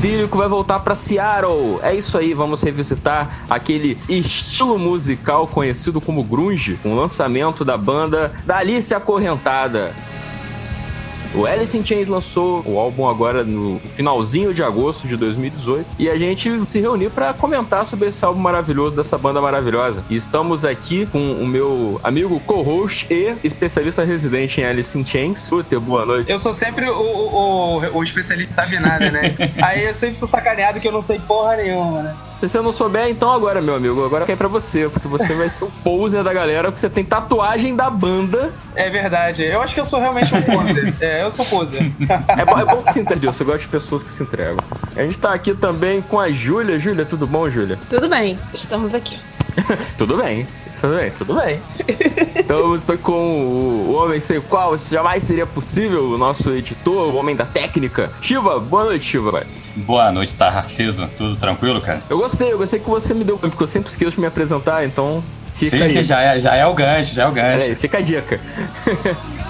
Filho que vai voltar para Seattle. É isso aí, vamos revisitar aquele estilo musical conhecido como grunge, com o lançamento da banda da Alice Acorrentada. O Alice in Chains lançou o álbum agora no finalzinho de agosto de 2018 e a gente se reuniu para comentar sobre esse álbum maravilhoso dessa banda maravilhosa. E estamos aqui com o meu amigo co-host e especialista residente em Alice in Chains. Puta, boa noite. Eu sou sempre o, o, o especialista sabe nada, né? Aí eu sempre sou sacaneado que eu não sei porra nenhuma, né? Se você não souber, então agora, meu amigo, agora cai pra você, porque você vai ser o poser da galera, porque você tem tatuagem da banda. É verdade. Eu acho que eu sou realmente um poser. é, eu sou poser. é, bom, é bom que se entregue, eu gosto de pessoas que se entregam. A gente tá aqui também com a Júlia. Júlia, tudo bom, Júlia? Tudo bem, estamos aqui. tudo bem, tudo bem, tudo bem. então estou com o, homem sem o qual isso jamais seria possível, o nosso editor, o homem da técnica. Shiva, boa noite, Shiva. Boa noite, Tarciso. Tudo tranquilo, cara? Eu gostei, eu gostei que você me deu porque eu sempre esqueço de me apresentar, então fica sim, aí. Já é, já é o gancho, já é o gancho. É, fica a dica.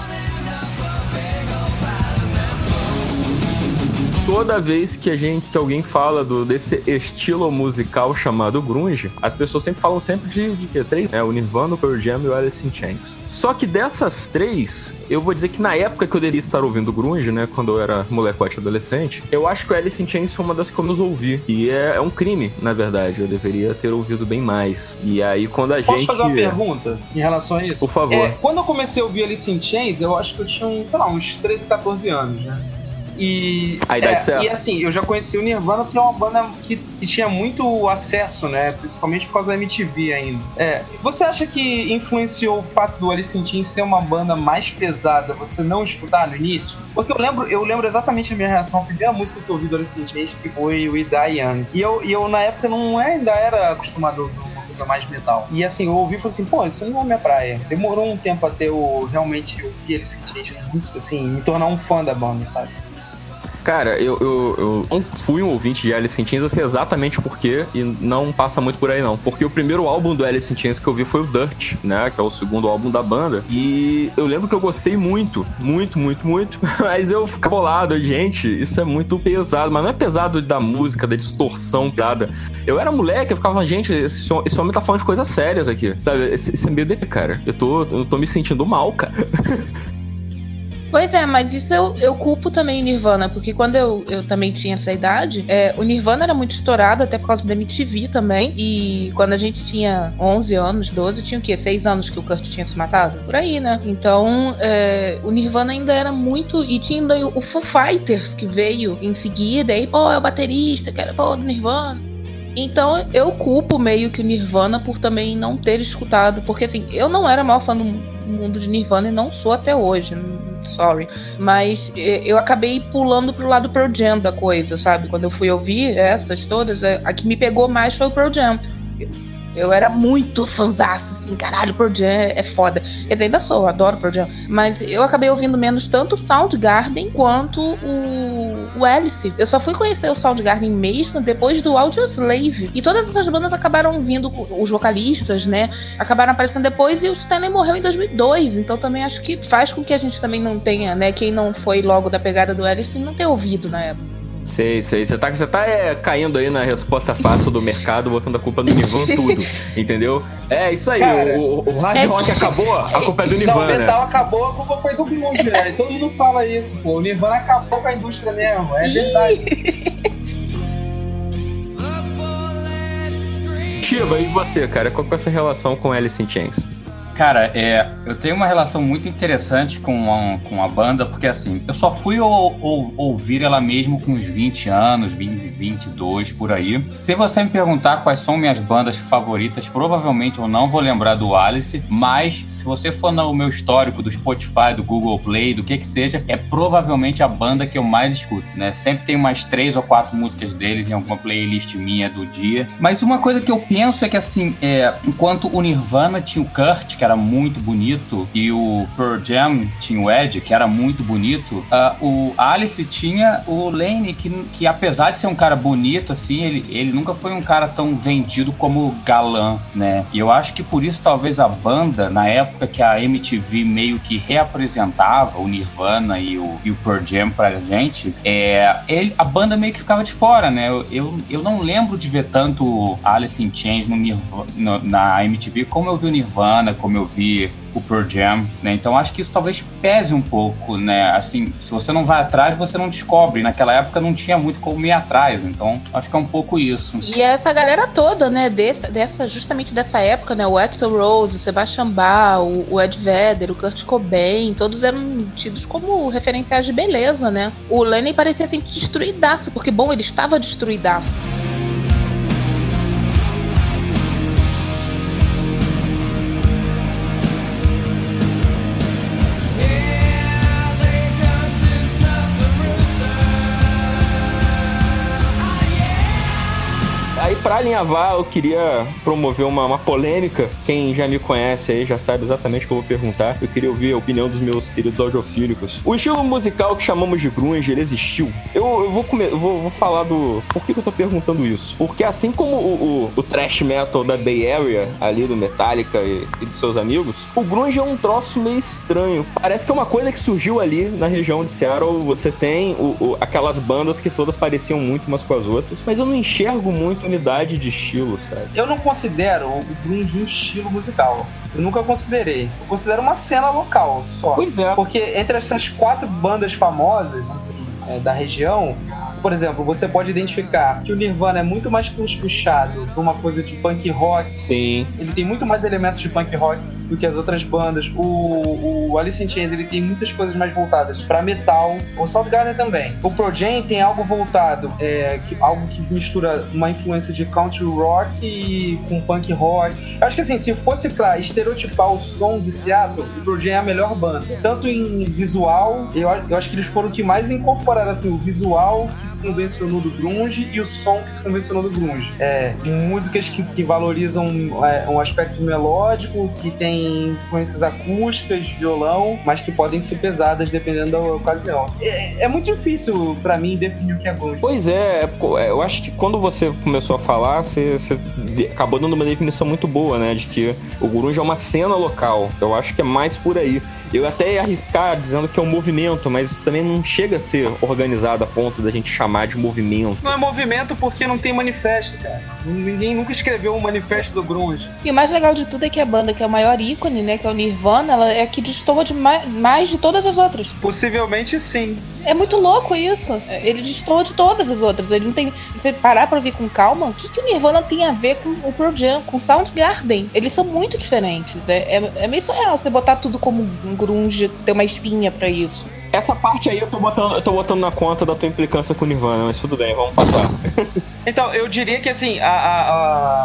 toda vez que a gente, que alguém fala do, desse estilo musical chamado grunge, as pessoas sempre falam sempre de, de que? Três? É, o Nirvana, o Pearl Jam e o Alice in Chains. Só que dessas três, eu vou dizer que na época que eu deveria estar ouvindo grunge, né, quando eu era molecote adolescente, eu acho que o Alice in Chains foi uma das que eu menos ouvi. E é, é um crime, na verdade. Eu deveria ter ouvido bem mais. E aí, quando a Posso gente... Posso fazer uma pergunta em relação a isso? Por favor. É, quando eu comecei a ouvir Alice in Chains, eu acho que eu tinha, sei lá, uns 13, 14 anos, né? E, a idade é, certa. E assim, eu já conheci o Nirvana porque é uma banda que, que, tinha muito acesso, né? Principalmente por causa da MTV ainda. É, você acha que influenciou o fato do Alice in Chains ser uma banda mais pesada, você não escutar no início? Porque eu lembro, eu lembro exatamente a minha reação. A primeira música que eu ouvi do Alice in Chains que foi We Die Young. E eu, e eu na época não é, ainda era acostumado com coisa mais metal. E assim, eu ouvi e falei assim, pô, isso não é minha praia. Demorou um tempo até eu realmente ouvir Alice in Chains muito, assim, me tornar um fã da banda, sabe? Cara, eu, eu, eu não fui um ouvinte de Alice in Chains, eu sei exatamente porquê, e não passa muito por aí não. Porque o primeiro álbum do Alice in Chains que eu vi foi o Dirt, né? Que é o segundo álbum da banda. E eu lembro que eu gostei muito, muito, muito, muito. Mas eu ficava bolado, gente, isso é muito pesado. Mas não é pesado da música, da distorção nada. Eu era moleque, eu ficava, gente, esse, esse homem tá falando de coisas sérias aqui. Sabe? Esse é meio de cara. Eu tô, eu tô me sentindo mal, cara. Pois é, mas isso eu, eu culpo também o Nirvana, porque quando eu, eu também tinha essa idade, é, o Nirvana era muito estourado, até por causa da MTV também. E quando a gente tinha 11 anos, 12, tinha o quê? 6 anos que o Kurt tinha se matado? Por aí, né? Então, é, o Nirvana ainda era muito. E tinha ainda o Foo Fighters que veio em seguida, e pô, é o baterista, que era pô, do Nirvana. Então eu culpo meio que o Nirvana por também não ter escutado, porque assim, eu não era maior fã do mundo de Nirvana e não sou até hoje sorry. Mas eu acabei pulando pro lado Pearl Jam da coisa, sabe? Quando eu fui ouvir essas todas, a que me pegou mais foi o Pearl Jam. Eu era muito fanzaço, assim, caralho, Pearl Jam é foda. Quer dizer, ainda sou, adoro Pearl Jam. Mas eu acabei ouvindo menos tanto Soundgarden quanto o, o Alice. Eu só fui conhecer o Soundgarden mesmo depois do Audioslave. E todas essas bandas acabaram vindo, os vocalistas, né, acabaram aparecendo depois e o Stanley morreu em 2002. Então também acho que faz com que a gente também não tenha, né, quem não foi logo da pegada do Alice não ter ouvido na época. Sei, sei. Você tá, você tá é, caindo aí na resposta fácil do mercado, botando a culpa no Nirvana tudo, entendeu? É isso aí, Cara, o, o, hard rock acabou, a culpa é do Nirvana. Não, o metal acabou, a culpa foi do grunge, né? Todo mundo fala isso, pô. O Nirvana acabou com a indústria mesmo, é verdade. Shiva, e você, cara? Qual é essa relação com Alice in Chains? Cara, é, eu tenho uma relação muito interessante com a, com a banda, porque assim, eu só fui ou, ou, ouvir ela mesmo com uns 20 anos, 20, 22 por aí. Se você me perguntar quais são minhas bandas favoritas, provavelmente eu não vou lembrar do Alice, mas se você for no meu histórico do Spotify, do Google Play, do que que seja, é provavelmente a banda que eu mais escuto, né? Sempre tem umas três ou quatro músicas deles em alguma playlist minha do dia. Mas uma coisa que eu penso é que assim, é, enquanto o Nirvana tinha o Kurt, que era muito bonito, e o Pearl Jam tinha o Ed, que era muito bonito, uh, o Alice tinha o Lane, que, que apesar de ser um cara bonito, assim, ele, ele nunca foi um cara tão vendido como galã, né? E eu acho que por isso talvez a banda, na época que a MTV meio que reapresentava o Nirvana e o, e o Pearl Jam pra gente, é, ele, a banda meio que ficava de fora, né? Eu, eu, eu não lembro de ver tanto Alice in Chains no Nirvana, no, na MTV como eu vi o Nirvana, como eu vi o Pearl Jam, né? Então acho que isso talvez pese um pouco, né? Assim, se você não vai atrás, você não descobre. Naquela época não tinha muito como ir atrás, então acho que é um pouco isso. E essa galera toda, né? Dessa, dessa justamente dessa época, né? O Axel Rose, o Sebastian Bach, o, o Ed Vedder, o Kurt Cobain, todos eram tidos como referenciais de beleza, né? O Lenny parecia sempre destruidaço, porque bom, ele estava destruidaço. Alinhavar, eu queria promover uma, uma, polêmica. Quem já me conhece aí já sabe exatamente o que eu vou perguntar. Eu queria ouvir a opinião dos meus queridos audiofílicos. O estilo musical que chamamos de grunge, ele existiu. Eu, eu vou, comer, vou, vou falar do... Por que, que, eu tô perguntando isso? Porque assim como o, o, o thrash metal da Bay Area, ali do Metallica e, e de seus amigos, o grunge é um troço meio estranho. Parece que é uma coisa que surgiu ali na região de Seattle. Você tem o, o, aquelas bandas que todas pareciam muito umas com as outras, mas eu não enxergo muito unidade de estilo, sabe? Eu não considero o grunge um estilo musical. Eu nunca considerei. Eu considero uma cena local só. Pois é. Porque entre essas quatro bandas famosas, vamos dizer, é, da região, por exemplo, você pode identificar que o Nirvana é muito mais puxado por uma coisa de punk rock. Sim. Ele tem muito mais elementos de punk rock do que as outras bandas. O, o Alice in Chains ele tem muitas coisas mais voltadas para metal. O Soundgarden também. O Pro Jam tem algo voltado, é, que, algo que mistura uma influência de country rock com punk rock. Eu acho que assim, se fosse pra estereotipar o som de Seattle, o Pro Jam é a melhor banda. Tanto em visual, eu, eu acho que eles foram que mais incorporaram assim, o visual que se convencionou do grunge e o som que se convencionou do grunge. É, de músicas que, que valorizam é, um aspecto melódico, que tem influências acústicas, violão, mas que podem ser pesadas dependendo da ocasião. É, é muito difícil para mim definir o que é grunge. Pois é, é, eu acho que quando você começou a falar, você, você acabou dando uma definição muito boa, né, de que o grunge é uma cena local. Eu acho que é mais por aí. Eu até ia arriscar dizendo que é um movimento, mas isso também não chega a ser organizado a ponto da gente chamar de movimento. Não é movimento porque não tem manifesto, cara. Ninguém nunca escreveu um manifesto do grunge. E o mais legal de tudo é que a banda que é o maior ícone, né, que é o Nirvana, ela é a que destoa de mais, mais de todas as outras. Possivelmente sim. É muito louco isso. Ele destoa de todas as outras. Ele não tem. Se você parar pra ouvir com calma, o que, que o Nirvana tem a ver com o Pearl Jam, com Soundgarden? Eles são muito diferentes. É, é, é meio surreal você botar tudo como um grunge, ter uma espinha para isso. Essa parte aí eu tô botando, eu tô botando na conta da tua implicância com o Nirvana, mas tudo bem, vamos passar. então, eu diria que assim, a, a,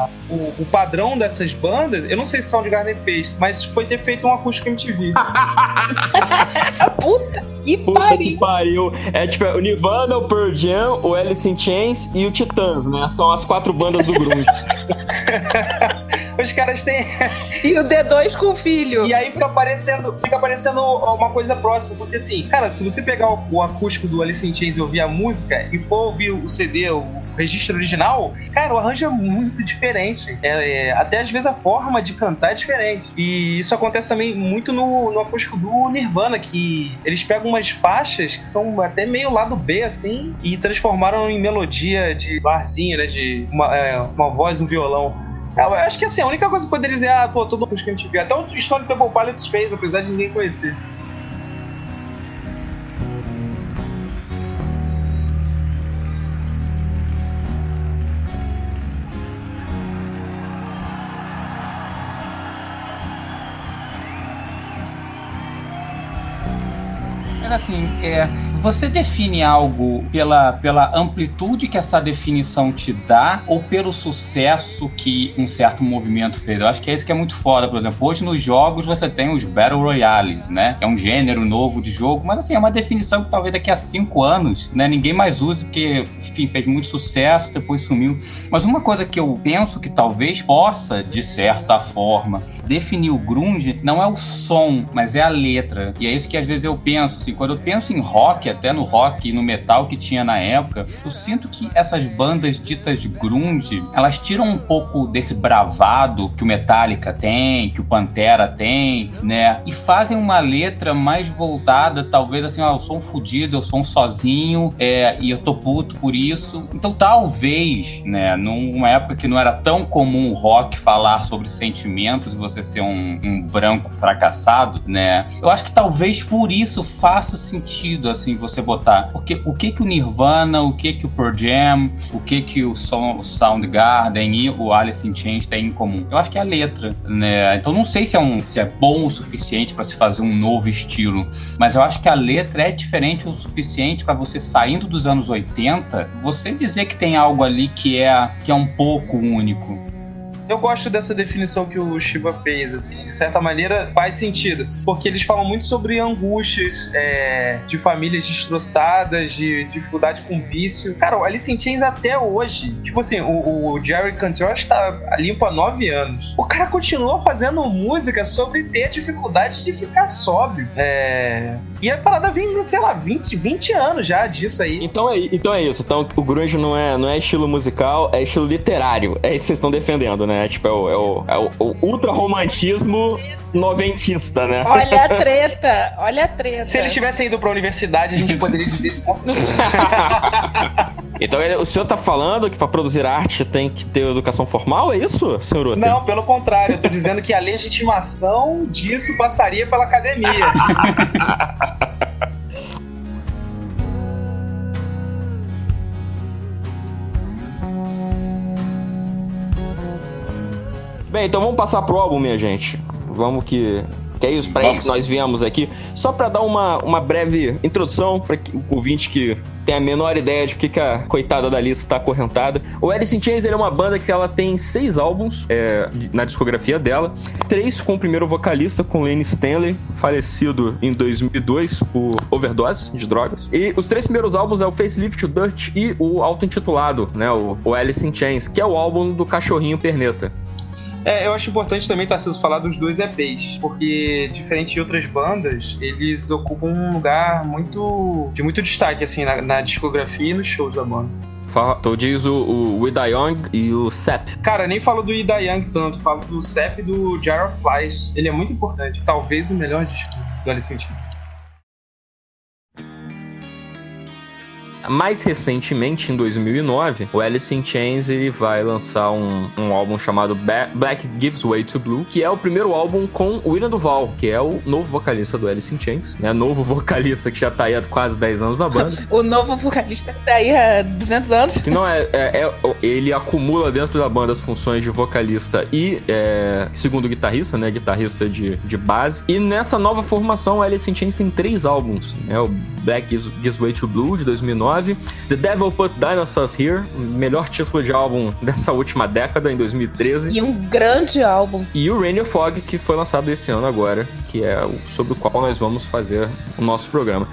a o, o, padrão dessas bandas, eu não sei se Soundgarden fez, mas foi ter feito um acústico MTV. Puta que Puta pariu. que pariu. É tipo, o Nirvana, o Pearl Jam, o Alice in Chains e o Titãs, né? São as quatro bandas do grunge. Os caras têm. e o D2 com o filho. E aí fica aparecendo, fica aparecendo uma coisa próxima, porque assim, cara, se você pegar o, o acústico do Alice in Chains e ouvir a música e for ouvir o CD, o registro original, cara, o arranjo é muito diferente. É, é, até às vezes a forma de cantar é diferente. E isso acontece também muito no, no acústico do Nirvana, que eles pegam umas faixas que são até meio lado B, assim, e transformaram em melodia de barzinho, né? De uma, é, uma voz, um violão. Eu acho que assim, a única coisa que poderia dizer, ah, pô, todo mundo que a gente vê. Até o Stone Temple Pilots fez, apesar de ninguém conhecer. Mas assim, é, você define algo pela, pela amplitude que essa definição te dá ou pelo sucesso que um certo movimento fez? Eu acho que é isso que é muito foda, por exemplo. Hoje nos jogos você tem os Battle Royales, né? É um gênero novo de jogo, mas assim, é uma definição que talvez daqui a cinco anos, né, ninguém mais use, porque, enfim, fez muito sucesso, depois sumiu. Mas uma coisa que eu penso que talvez possa, de certa forma, definir o grunge não é o som, mas é a letra. E é isso que às vezes eu penso, assim, quando eu penso em rock, até no rock e no metal que tinha na época, eu sinto que essas bandas ditas grunge, elas tiram um pouco desse bravado que o Metallica tem, que o Pantera tem, né? E fazem uma letra mais voltada, talvez assim, ó, eu sou um fudido, eu sou um sozinho, é, e eu tô puto por isso. Então talvez, né, numa época que não era tão comum o rock falar sobre sentimentos e você ser um, um branco fracassado, né? Eu acho que talvez por isso faça sentido, assim, você botar. Porque o que que o Nirvana, o que que o Pearl Jam, o que que o, Soundgarden e o Alice in Chains têm em comum? Eu acho que é a letra, né? Então não sei se é, um, se é bom o suficiente para se fazer um novo estilo, mas eu acho que a letra é diferente o suficiente para você saindo dos anos 80, você dizer que tem algo ali que é, que é um pouco único eu gosto dessa definição que o Shiva fez, assim, de certa maneira faz sentido, porque eles falam muito sobre angústias é, de famílias destroçadas, de dificuldade com vício. Cara, o Alice in Chains até hoje, tipo assim, o, o Jerry Cantrell está limpo há nove anos. O cara continua fazendo música sobre ter dificuldade de ficar sóbrio. É... E a parada vem, sei lá, 20, 20 anos já disso aí. Então é, então é isso. Então o grunge não é, não é estilo musical, é estilo literário. É isso que vocês estão defendendo, né? Né? Tipo, é o, é o, é o, o ultra-romantismo noventista, né? Olha a treta, olha a treta. Se eles tivessem ido pra universidade, a gente poderia dizer isso com Então o senhor tá falando que para produzir arte tem que ter educação formal, é isso, senhor Uter? Não, pelo contrário, eu tô dizendo que a legitimação disso passaria pela academia. Bem, então vamos passar pro álbum, minha gente. Vamos que que é isso, para isso que nós viemos aqui. Só para dar uma, uma breve introdução para o ouvinte que tem a menor ideia de que, que a coitada da Alice está acorrentada. O Alice in Chains é uma banda que ela tem seis álbuns é, na discografia dela. Três com o primeiro vocalista, com Lane Stanley, falecido em 2002 por overdose de drogas. E os três primeiros álbuns é o Facelift, o Dirt e o auto-intitulado, né? O, o Alice in Chains, que é o álbum do cachorrinho perneta. É, eu acho importante também, Tarcísio, falar dos dois EPs, porque, diferente de outras bandas, eles ocupam um lugar muito de muito destaque, assim, na, na discografia e nos shows da banda. Tu diz o, o Ida Young e o Sep. Cara, nem falo do Ida Young tanto, falo do Sep e do Jar of Flies. Ele é muito importante, talvez o melhor disco do Alice in Chains. Mais recentemente, em 2009, o Alice in Chains ele vai lançar um, um álbum chamado Black Gives Way to Blue, que é o primeiro álbum com o William Duval, que é o novo vocalista do Alice in Chains, né? Novo vocalista que já tá aí há quase 10 anos na banda. o novo vocalista que tá aí há 200 anos. Que não é, é, é, ele acumula dentro da banda as funções de vocalista e é, segundo guitarrista, né? Guitarrista de, de base. E nessa nova formação, o Alice in Chains tem três álbuns, né? O Black Gives, Gives Way to Blue de 2009 2009. The Devil Put Dinosaurs Here, melhor título de álbum dessa última década, em 2013. E um grande álbum. E o Rain of Fog, que foi lançado esse ano agora, que é sobre o qual nós vamos fazer o nosso programa.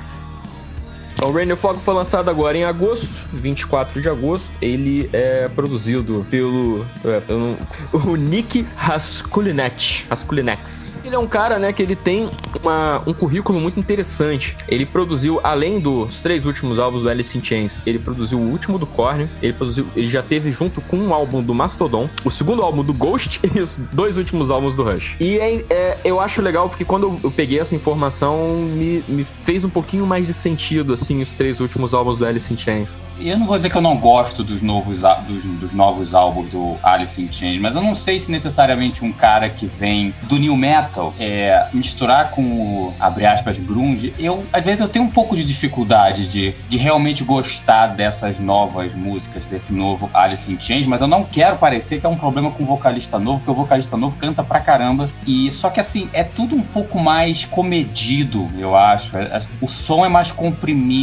Então, Rain Fog foi lançado agora em agosto, 24 de agosto. Ele é produzido pelo, é, o Nick Raskulinet. Raskulinex. Ele é um cara, né, que ele tem uma, um currículo muito interessante. Ele produziu, além dos três últimos álbuns do Alice in Chains, ele produziu o último do Korn. Ele produziu, ele já teve junto com um álbum do Mastodon, o segundo álbum do Ghost e os dois últimos álbuns do Rush. E é, é, eu acho legal porque quando eu peguei essa informação, me, me fez um pouquinho mais de sentido, assim, os três últimos álbuns do Alice in Chains. E eu não vou dizer que eu não gosto dos novos, dos, dos novos álbuns do Alice in Chains, mas eu não sei se necessariamente um cara que vem do new metal é, misturar com o, abre aspas, grunge, eu, às vezes eu tenho um pouco de dificuldade de, de realmente gostar dessas novas músicas, desse novo Alice in Chains, mas eu não quero parecer que é um problema com o vocalista novo, porque o vocalista novo canta pra caramba. E só que assim, é tudo um pouco mais comedido, eu acho. É, é, o som é mais comprimido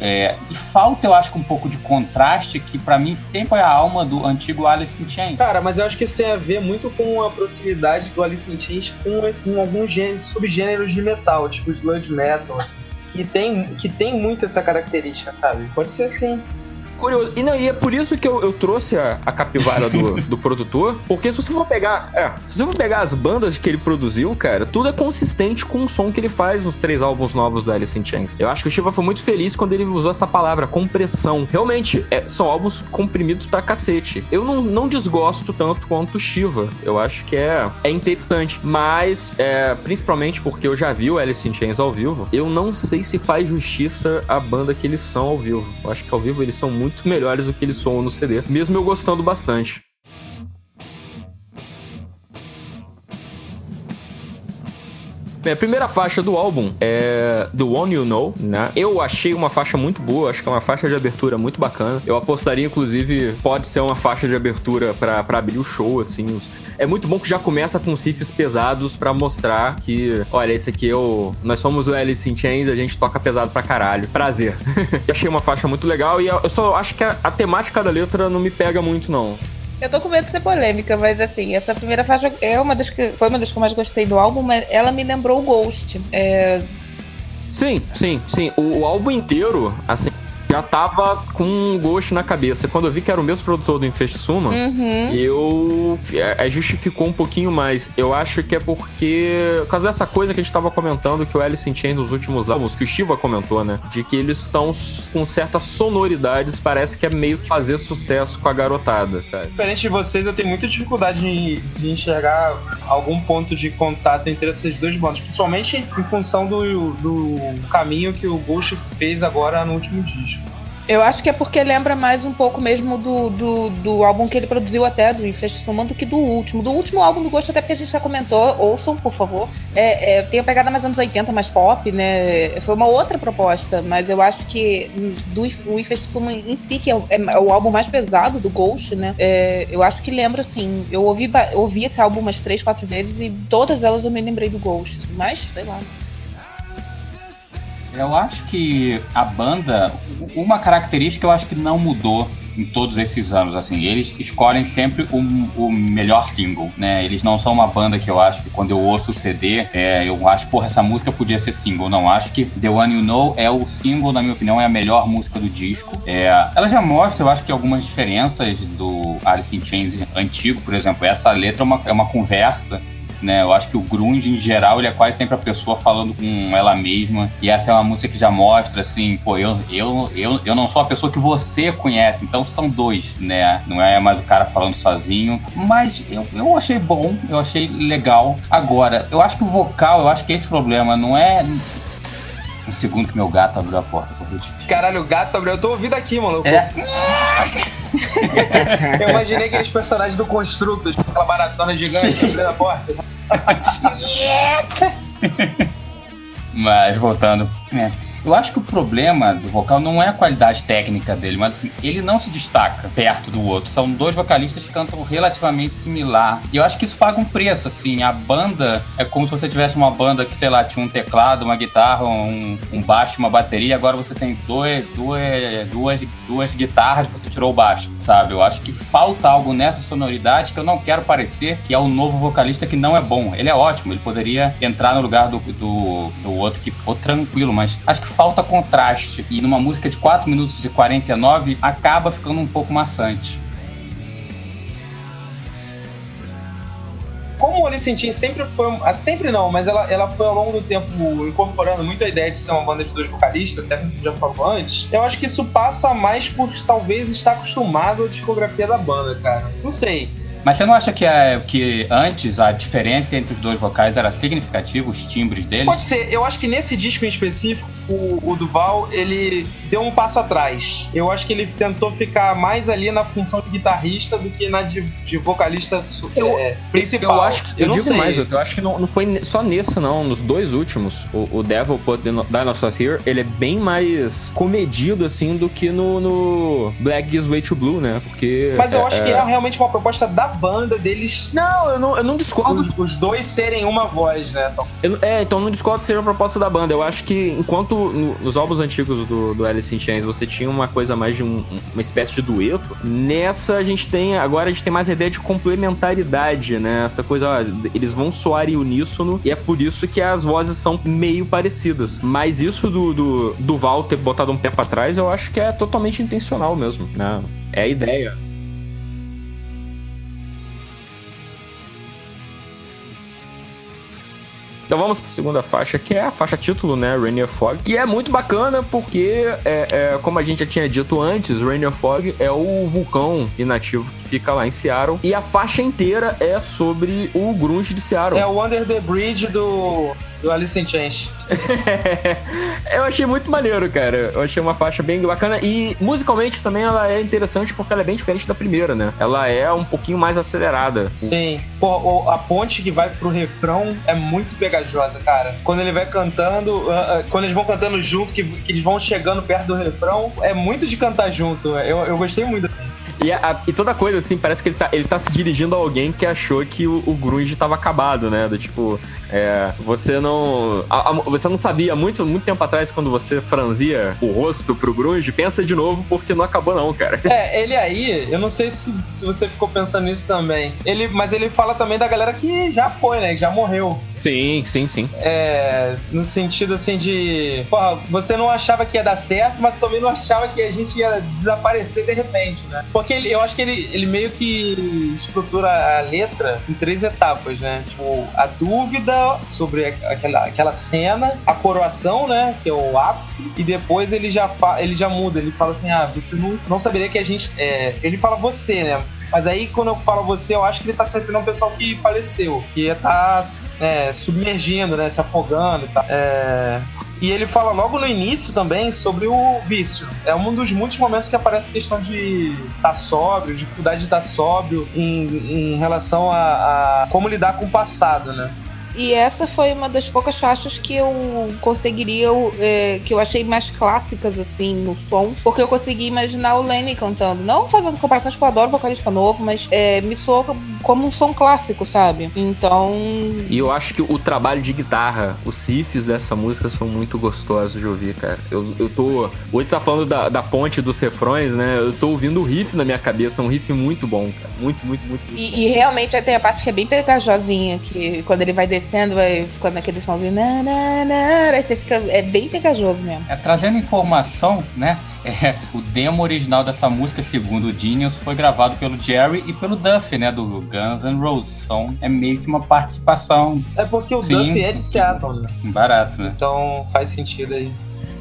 É, e falta, eu acho, um pouco de contraste, que para mim sempre é a alma do antigo Alice in Chains. Cara, mas eu acho que isso tem a ver muito com a proximidade do Alice in Chains com, com alguns gêneros, subgêneros de metal, tipo sludge metal, assim, que tem, que tem muito essa característica, sabe? Pode ser assim. Curioso. E, não, e é por isso que eu, eu trouxe a, a capivara do, do produtor. Porque se você for pegar. É, se você for pegar as bandas que ele produziu, cara, tudo é consistente com o som que ele faz nos três álbuns novos do Alice in Chains. Eu acho que o Shiva foi muito feliz quando ele usou essa palavra, compressão. Realmente, é, são álbuns comprimidos pra cacete. Eu não, não desgosto tanto quanto o Shiva. Eu acho que é, é interessante. Mas, é, principalmente porque eu já vi o Alice in Chains ao vivo, eu não sei se faz justiça à banda que eles são ao vivo. Eu acho que ao vivo eles são muito muito melhores do que eles soam no CD, mesmo eu gostando bastante. Bem, a primeira faixa do álbum é The One You Know, né? Eu achei uma faixa muito boa, acho que é uma faixa de abertura muito bacana. Eu apostaria, inclusive, pode ser uma faixa de abertura para abrir o show, assim. É muito bom que já começa com riffs pesados para mostrar que, olha, esse aqui é o. Nós somos o Alice in Chains, a gente toca pesado pra caralho. Prazer. achei uma faixa muito legal e eu só acho que a, a temática da letra não me pega muito, não. Eu tô com medo de ser polêmica, mas assim, essa primeira faixa é uma das que foi uma das que eu mais gostei do álbum, mas ela me lembrou o Ghost. É... Sim, sim, sim. O, o álbum inteiro, assim, já tava com um gosto na cabeça. Quando eu vi que era o mesmo produtor do Infestuma, uhum. eu. É, é, justificou um pouquinho mais. Eu acho que é porque. Por causa dessa coisa que a gente tava comentando, que o Alice in Chains nos últimos álbuns, que o Shiva comentou, né? De que eles estão com certas sonoridades, parece que é meio que fazer sucesso com a garotada, sabe? Diferente de vocês, eu tenho muita dificuldade de, de enxergar algum ponto de contato entre essas duas bandas, principalmente em função do, do caminho que o Ghost fez agora no último disco. Eu acho que é porque lembra mais um pouco mesmo do, do, do álbum que ele produziu até, do Infestação do que do último. Do último álbum do Gosto, até porque a gente já comentou, ouçam, por favor. É, é, tem a pegada mais anos 80, mais pop, né? Foi uma outra proposta, mas eu acho que do, o Infestação em si, que é o, é o, álbum mais pesado do Ghost, né? É, eu acho que lembra, assim, eu ouvi, ouvi esse álbum umas três, quatro vezes e todas elas eu me lembrei do Ghost, assim, mas, sei lá. Eu acho que a banda, uma característica eu acho que não mudou em todos esses anos, assim, eles escolhem sempre o, o, melhor single, né? Eles não são uma banda que eu acho que quando eu ouço o CD, é, eu acho, porra, essa música podia ser single. Não, acho que The One You Know é o single, na minha opinião, é a melhor música do disco. É, ela já mostra, eu acho que algumas diferenças do Alice in Chains antigo, por exemplo, essa letra é uma, é uma conversa né? Eu acho que o grunge, em geral, ele é quase sempre a pessoa falando com ela mesma. E essa é uma música que já mostra, assim, pô, eu, eu, eu, eu não sou a pessoa que você conhece. Então são dois, né? Não é mais o cara falando sozinho. Mas eu, eu achei bom, eu achei legal. Agora, eu acho que o vocal, eu acho que esse problema não é um segundo que meu gato abriu a porta. Caralho, o gato abriu. Eu tô ouvindo aqui, maluco. É. eu imaginei aqueles personagens do Construto, tipo, aquela maratona gigante abrindo a porta. Mas voltando. É. Eu acho que o problema do vocal não é a qualidade técnica dele, mas assim, ele não se destaca perto do outro. São dois vocalistas que cantam relativamente similar. E eu acho que isso paga um preço, assim. A banda é como se você tivesse uma banda que, sei lá, tinha um teclado, uma guitarra, um, um baixo, uma bateria. Agora você tem dois, duas, duas, duas guitarras, você tirou o baixo, sabe? Eu acho que falta algo nessa sonoridade que eu não quero parecer que é o novo vocalista que não é bom. Ele é ótimo, ele poderia entrar no lugar do, do, do outro que for tranquilo, mas acho que falta contraste. E numa música de 4 minutos e 49 acaba ficando um pouco maçante. como o Alice in Chains sempre foi. Ah, sempre não, mas ela, ela foi ao longo do tempo incorporando muito a ideia de ser uma banda de dois vocalistas, até como você já falou antes. Eu acho que isso passa mais por talvez estar acostumado à discografia da banda, cara. Não sei. Mas você não acha que, é, que antes a diferença entre os dois vocais era significativa, os timbres deles? Pode ser. Eu acho que nesse disco em específico, o, o Duval, ele deu um passo atrás. Eu acho que ele tentou ficar mais ali na função de guitarrista do que na de, de vocalista eu, é, principal. Eu acho que, eu, eu digo sei. mais, eu acho que não, não foi só nesse não, nos dois últimos, o, o Devil Put Dinosaurs Here, ele é bem mais comedido assim do que no, no Black Gives Way to Blue, né? Porque Mas eu é, acho que é, é realmente uma proposta da banda deles. Não, eu não, eu não discordo. Os, os dois serem uma voz, né? Eu, é, então não discordo ser a proposta da banda. Eu acho que enquanto no, nos álbuns antigos do, do Alice in Chains você tinha uma coisa mais de um, uma espécie de dueto, nessa a gente tem, agora a gente tem mais a ideia de complementaridade, né? Essa coisa, ó, eles vão soar em uníssono e é por isso que as vozes são meio parecidas. Mas isso do, do, do Val ter botado um pé pra trás, eu acho que é totalmente intencional mesmo, né? É a ideia. Então vamos para a segunda faixa, que é a faixa título, né? Rainier Fog, que é muito bacana porque, é, é, como a gente já tinha dito antes, Rainier Fog é o vulcão inativo que fica lá em Seattle. E a faixa inteira é sobre o grunge de Seattle. É o Under the Bridge do do Alice in Chains. eu achei muito maneiro, cara. Eu achei uma faixa bem bacana. E musicalmente também ela é interessante porque ela é bem diferente da primeira, né? Ela é um pouquinho mais acelerada. Sim. Pô, a ponte que vai pro refrão é muito pegajosa, cara. Quando ele vai cantando, uh, uh, quando eles vão cantando junto, que, que eles vão chegando perto do refrão, é muito de cantar junto. Eu, eu gostei muito. E, a, e, toda coisa, assim, parece que ele tá, ele tá se dirigindo a alguém que achou que o, o grunge tava acabado, né? Do tipo, é, você não. A, a, você não sabia muito, muito tempo atrás, quando você franzia o rosto pro grunge, pensa de novo, porque não acabou, não, cara. É, ele aí, eu não sei se, se você ficou pensando nisso também. Ele, mas ele fala também da galera que já foi, né? Que já morreu. Sim, sim, sim. É, no sentido assim de. Porra, você não achava que ia dar certo, mas também não achava que a gente ia desaparecer de repente, né? Porque ele, eu acho que ele, ele meio que estrutura a letra em três etapas, né? Tipo, a dúvida sobre aquela, aquela cena, a coroação, né? Que é o ápice, e depois ele já, fa, ele já muda, ele fala assim: ah, você não, não saberia que a gente. É, ele fala você, né? Mas aí, quando eu falo você, eu acho que ele tá se referindo ao pessoal que faleceu, que tá é, submergindo, né? Se afogando e tal. É... E ele fala logo no início também sobre o vício. É um dos muitos momentos que aparece a questão de estar tá sóbrio, dificuldade de estar sóbrio em, em relação a, a como lidar com o passado, né? E essa foi uma das poucas faixas que eu conseguiria, é, que eu achei mais clássicas, assim, no som, porque eu consegui imaginar o Lenny cantando. Não fazendo comparações, porque eu adoro vocalista novo, mas é, me soa como um som clássico, sabe? Então. E eu acho que o trabalho de guitarra, os riffs dessa música são muito gostosos de ouvir, cara. Eu, eu tô. Hoje tá falando da, da ponte dos refrões, né? Eu tô ouvindo o riff na minha cabeça, um riff muito bom, cara. Muito, muito, muito. muito e, e, realmente tem a parte que é bem pegajosinha, que quando ele vai descer descendo, vai ficando naquele somzinho. Na, na, na, aí você fica. É bem pegajoso mesmo. É, trazendo informação, né? É, o demo original dessa música, segundo o Genius, foi gravado pelo Jerry e pelo Duff, né? Do Guns N' Roses. Então é meio que uma participação. É porque o Sim, Duff é de Seattle, né? Barato, né? Então faz sentido aí.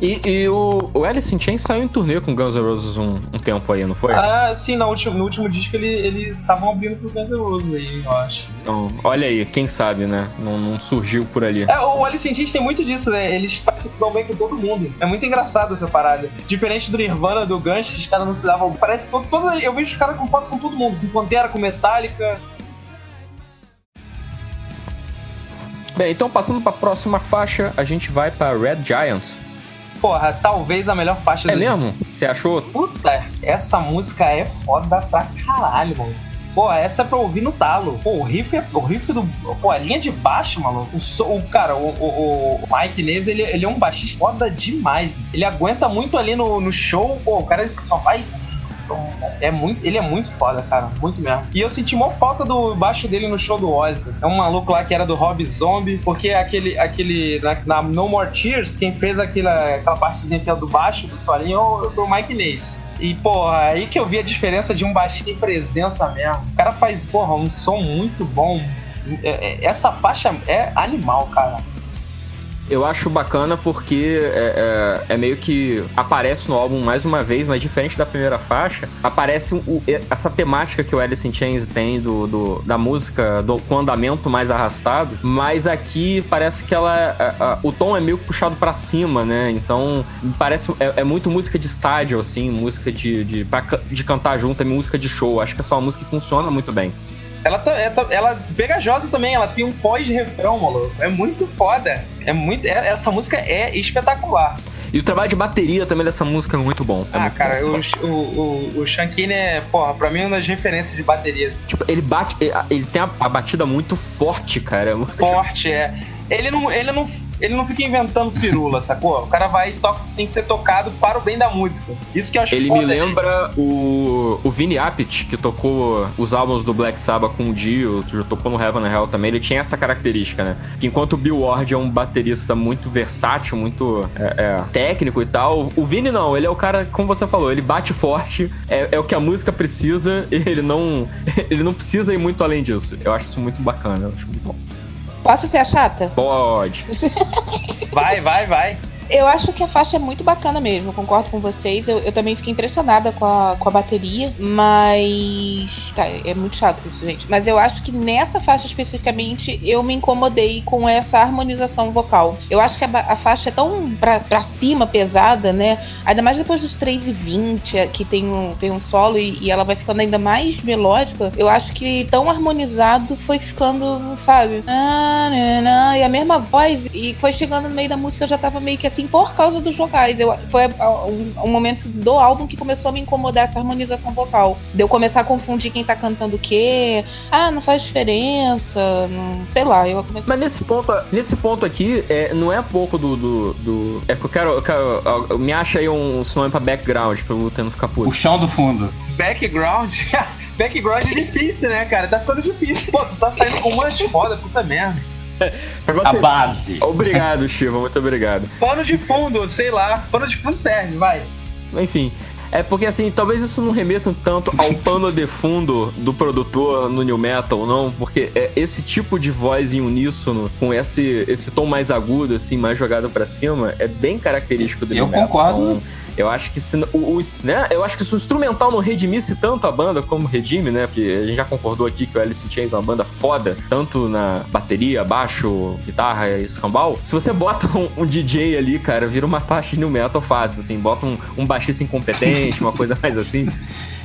E, e, o, o Alice in Chains saiu em turnê com Guns N' Roses um, um tempo aí, não foi? Ah, sim, no último, no último disco ele, eles estavam abrindo pro Guns N' Roses aí, eu acho. Então, olha aí, quem sabe, né? Não, não surgiu por ali. É, o Alice in Chains tem muito disso, né? Eles se dão bem com todo mundo. É muito engraçado essa parada. Diferente do Nirvana, do Guns, que os caras não se davam. Parece que todo, todo, eu vejo os caras com foto com todo mundo. Com Pantera, com Metallica. Bem, então passando para a próxima faixa, a gente vai para Red Giants porra, talvez a melhor faixa é do É mesmo? Você achou? Puta, essa música é foda pra caralho, mano. Pô, essa é pra ouvir no talo. Pô, o riff, é, o riff do. Pô, a linha de baixo, mano. O, o cara, o, o, o Mike Nez, ele, ele é um baixista foda demais. Ele aguenta muito ali no, no show. Pô, o cara só vai é muito, ele é muito foda, cara. Muito mesmo. E eu senti uma falta do baixo dele no show do Ozzy. É um maluco lá que era do Rob Zombie, porque aquele, aquele na, na No More Tears, quem fez aquela, aquela partezinha que é do baixo, do solinho, é o, Mike Nace. E, porra, aí que eu vi a diferença de um baixinho em presença mesmo. O cara faz, porra, um som muito bom. É, é, essa faixa é animal, cara. Eu acho bacana porque é, é, é, meio que aparece no álbum mais uma vez, mas diferente da primeira faixa, aparece o, essa temática que o Alice in Chains tem do, do, da música do, com andamento mais arrastado, mas aqui parece que ela. A, a, o tom é meio puxado para cima, né? Então parece. É, é, muito música de estádio, assim, música de, de, pra, de cantar junto, é música de show. Acho que essa é uma música que funciona muito bem. Ela, tá, ela, tá, ela é pegajosa também, ela tem um pós-refrão, maluco. É muito foda. É muito, é, essa música é espetacular. E o trabalho de bateria também dessa música é muito bom. É ah, muito cara, bom. o, o, o Shankine é, porra, pra mim é uma das referências de baterias. Tipo, ele bate. Ele tem a, a batida muito forte, cara. Forte, é. Ele não, ele não ele não fica inventando firula, sacou? O cara vai e toca, tem que ser tocado para o bem da música. Isso que eu acho Ele foda me nele. lembra o, o Vini Appice, que tocou os álbuns do Black Sabbath com o Dio, já tocou no Heaven and Hell também. Ele tinha essa característica, né? Que enquanto o Bill Ward é um baterista muito versátil, muito é, é, técnico e tal, o Vini não. Ele é o cara, como você falou, ele bate forte, é, é o que a música precisa e ele não, ele não precisa ir muito além disso. Eu acho isso muito bacana, eu acho muito bom. Posso ser a chata? Pode. Vai, vai, vai. Eu acho que a faixa é muito bacana mesmo, concordo com vocês. Eu, eu também fiquei impressionada com a, com a bateria, mas. Tá, é muito chato isso, gente. Mas eu acho que nessa faixa especificamente eu me incomodei com essa harmonização vocal. Eu acho que a, a faixa é tão pra, pra cima, pesada, né? Ainda mais depois dos 3 e 20, é, que tem um, tem um solo e, e ela vai ficando ainda mais melódica. Eu acho que tão harmonizado foi ficando, sabe? E a mesma voz, e foi chegando no meio da música, eu já tava meio que assim por causa dos vocais. Eu, foi um, um momento do álbum que começou a me incomodar essa harmonização vocal. De eu começar a confundir quem tá cantando o quê. Ah, não faz diferença. Não, sei lá, eu comecei. Mas nesse ponto, nesse ponto aqui, é, não é pouco do, do, do- É que eu quero, eu quero- eu- Me acha aí um sinônimo pra background, pra eu não ficar O puto. chão do fundo. Background. Background é difícil, né, cara? Tá ficando difícil. Pô, tu tá saindo com umas foda, puta merda. Pra A base. Obrigado, Chiva, muito obrigado. Pano de fundo, sei lá. Pano de fundo serve, vai. Enfim. É porque assim, talvez isso não remeta tanto ao pano de fundo do produtor no New Metal, não, porque é esse tipo de voz em uníssono, com esse, esse tom mais agudo, assim, mais jogado pra cima, é bem característico do Eu New Metal. concordo. Então, eu acho que se, o, o- né? Eu acho que se o instrumental não redimisse tanto a banda como redime, né? Porque a gente já concordou aqui que o Alice in Chains é uma banda foda, tanto na bateria, baixo, guitarra e escambau. Se você bota um, um DJ ali, cara, vira uma faixa de metal fácil, assim. Bota um, um baixista incompetente, uma coisa mais assim.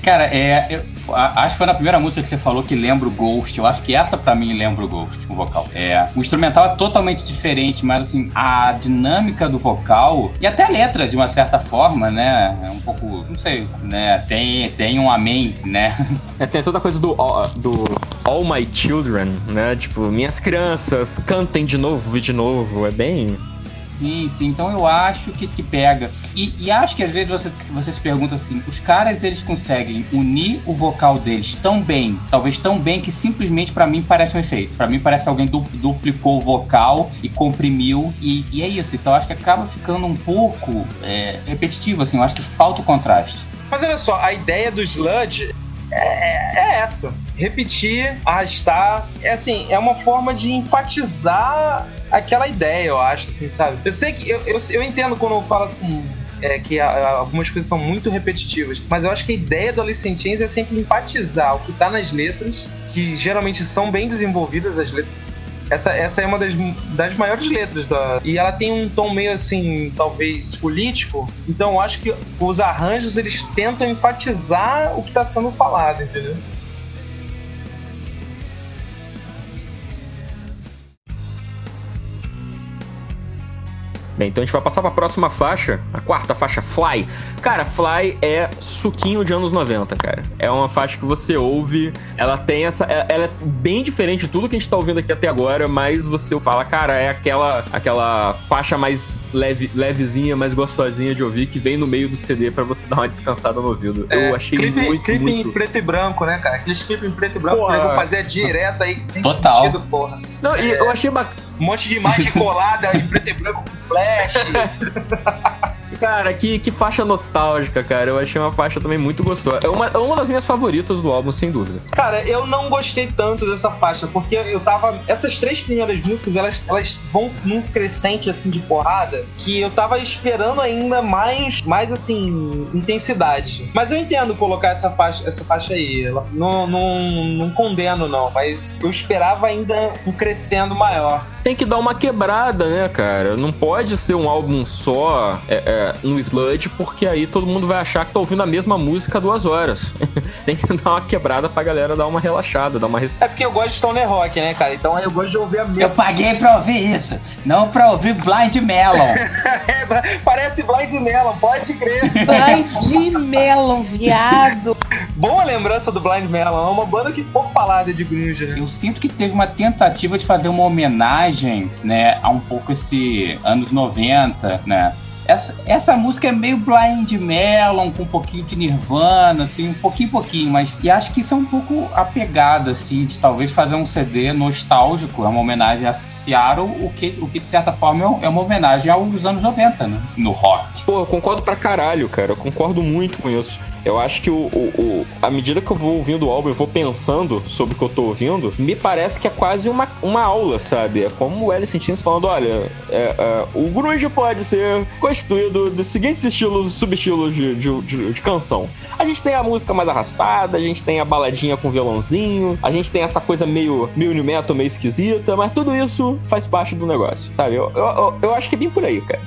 Cara, é, eu a- acho que foi na primeira música que você falou que lembra o Ghost. Eu acho que essa pra mim lembra o Ghost, o vocal. É, o instrumental é totalmente diferente, mas assim, a dinâmica do vocal e até a letra, de uma certa forma, né? É um pouco, não sei, né? Tem, tem um amém, né? É, tem toda a coisa do, do All My Children, né? Tipo, minhas crianças, cantem de novo e de novo. É bem. Sim, sim. Então eu acho que, que pega. E, e acho que às vezes você, você se pergunta assim: os caras eles conseguem unir o vocal deles tão bem, talvez tão bem que simplesmente pra mim parece um efeito. Pra mim parece que alguém du- duplicou o vocal e comprimiu e, e é isso. Então acho que acaba ficando um pouco é, repetitivo, assim. Eu acho que falta o contraste. Mas olha só, a ideia do sludge é, é essa. Repetir, arrastar. É assim, é uma forma de enfatizar aquela ideia, eu acho, assim, sabe? Eu sei que. Eu, eu, eu entendo quando eu falo assim. é, que algumas coisas são muito repetitivas, mas eu acho que a ideia do Alice in Chains é sempre enfatizar o que tá nas letras, que geralmente são bem desenvolvidas as letras. Essa, essa é uma das, das maiores letras da. E ela tem um tom meio assim, talvez político. Então eu acho que os arranjos eles tentam enfatizar o que está sendo falado, entendeu? Bem, então a gente vai passar pra próxima faixa, a quarta faixa, Fly. Cara, Fly é suquinho de anos 90, cara. É uma faixa que você ouve, ela tem essa. é- Ela é bem diferente de tudo que a gente tá ouvindo aqui até agora, mas você fala, cara, é aquela, aquela faixa mais leve, levezinha, mais gostosinha de ouvir, que vem no meio do CD pra você dar uma descansada no ouvido. Eu É, achei clipe, muito, clipe muito. em preto e branco, né, cara? Aqueles clipes em preto e branco Porra. que eu fazer direto aí, sem Total. sentido, porra. Não, e eu achei bacana. Um monte de imagem colada em preto e branco com flash. Cara, que, que faixa nostálgica, cara. Eu achei uma faixa também muito gostosa. É uma, é uma das minhas favoritas do álbum, sem dúvida. Cara, eu não gostei tanto dessa faixa, porque eu tava. Essas três primeiras músicas, elas, elas vão num crescente assim de porrada que eu tava esperando ainda mais, mais assim, intensidade. Mas eu entendo colocar essa faixa, essa faixa aí. Ela, não, não, não condeno, não, mas eu esperava ainda um crescendo maior. Tem que dar uma quebrada, né, cara? Não pode ser um álbum só é, é, no Sludge, porque aí todo mundo vai achar que tá ouvindo a mesma música duas horas. Tem que dar uma quebrada pra galera dar uma relaxada, dar uma res... É porque eu gosto de Stoner Rock, né, cara? Então eu gosto de ouvir a Eu mesma. paguei pra ouvir isso, não pra ouvir Blind Melon. Parece Blind Melon, pode crer. De melon, viado. Boa lembrança do Blind Melon, é uma banda que pouco falada de grunge, né? Eu sinto que teve uma tentativa de fazer uma homenagem, né, a um pouco esse anos 90, né? Essa, essa música é meio Blind Melon, com um pouquinho de Nirvana, assim, um pouquinho, pouquinho, mas. E acho que isso é um pouco a pegada, assim, de talvez fazer um CD nostálgico, é uma homenagem a Seattle, o que, o que de certa forma é uma homenagem aos anos 90, né? No rock. Pô, eu concordo pra caralho, cara. Eu concordo muito com isso. Eu acho que o, o, o, à medida que eu vou ouvindo o álbum e vou pensando sobre o que eu tô ouvindo, me parece que é quase uma, uma aula, sabe? É como o Alice in Chains falando, olha, é, é, o grunge pode ser constituído de seguintes estilos, subestilos de, de, de, de, canção. A gente tem a música mais arrastada, a gente tem a baladinha com violãozinho, a gente tem essa coisa meio, meio new metal, meio esquisita, mas tudo isso faz parte do negócio, sabe? Eu, eu, eu, acho que é bem por aí, cara.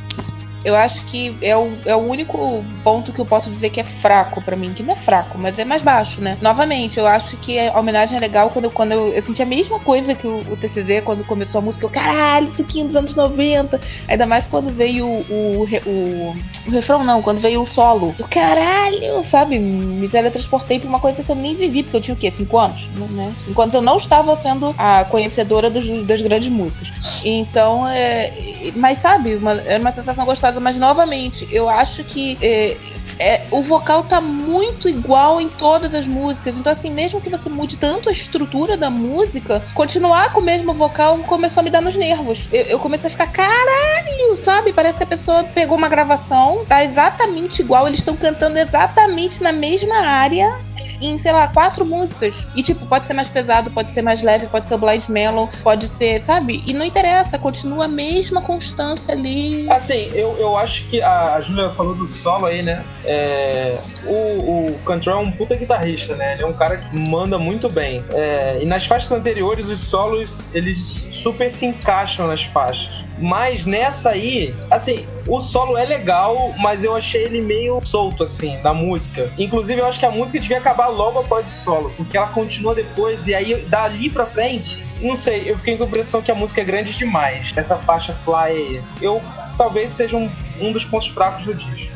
Eu acho que é o, é o único ponto que eu posso dizer que é fraco para mim, que não é fraco, mas é mais baixo, né? Novamente, eu acho que a homenagem é legal quando, quando eu, eu senti a mesma coisa que o, o TCZ quando começou a música. Eu, caralho, isso aqui dos anos 90. Ainda mais quando veio o, o, o, o refrão, não, quando veio o solo. Eu, caralho, sabe? Me teletransportei pra uma coisa que eu nem vivi, porque eu tinha o quê? Cinco anos? Né? Cinco anos eu não estava sendo a conhecedora dos, das grandes músicas. Então, é. Mas sabe, uma, era uma sensação gostosa mas novamente, eu acho que é, é, o vocal tá muito igual em todas as músicas. Então, assim, mesmo que você mude tanto a estrutura da música, continuar com o mesmo vocal começou a me dar nos nervos. Eu, eu comecei a ficar, caralho, sabe? Parece que a pessoa pegou uma gravação, tá exatamente igual, eles estão cantando exatamente na mesma área em, sei lá, quatro músicas. E, tipo, pode ser mais pesado, pode ser mais leve, pode ser o Blind Melon, pode ser, sabe? E não interessa, continua a mesma constância ali. Assim, eu, eu acho que a Julia falou do solo aí, né? É, o, o Control é um puta guitarrista, né? Ele é um cara que manda muito bem. É, e nas faixas anteriores, os solos, eles super se encaixam nas faixas. Mas nessa aí, assim, o solo é legal, mas eu achei ele meio solto, assim, na música. Inclusive, eu acho que a música devia acabar logo após o solo, porque ela continua depois, e aí dali pra frente, não sei, eu fiquei com a impressão que a música é grande demais. Essa faixa Fly, eu talvez seja um, um dos pontos fracos do disco.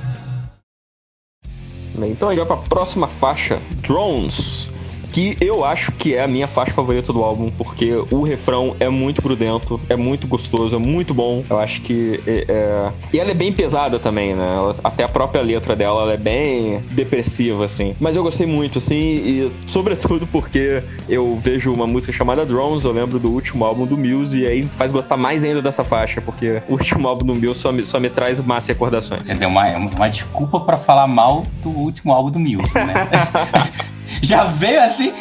Então a gente vai pra próxima faixa, Drones que eu acho que é a minha faixa favorita do álbum, porque o refrão é muito grudento, é muito gostoso, é muito bom. Eu acho que. É, é... E ela é bem pesada também, né? Ela, até a própria letra dela é bem depressiva, assim. Mas eu gostei muito, assim, e sobretudo porque eu vejo uma música chamada Drones, eu lembro do último álbum do Muse, e aí faz gostar mais ainda dessa faixa, porque o último álbum do Muse só me, só me traz massa recordações. É uma, uma desculpa para falar mal do último álbum do Muse, né? já veio assim.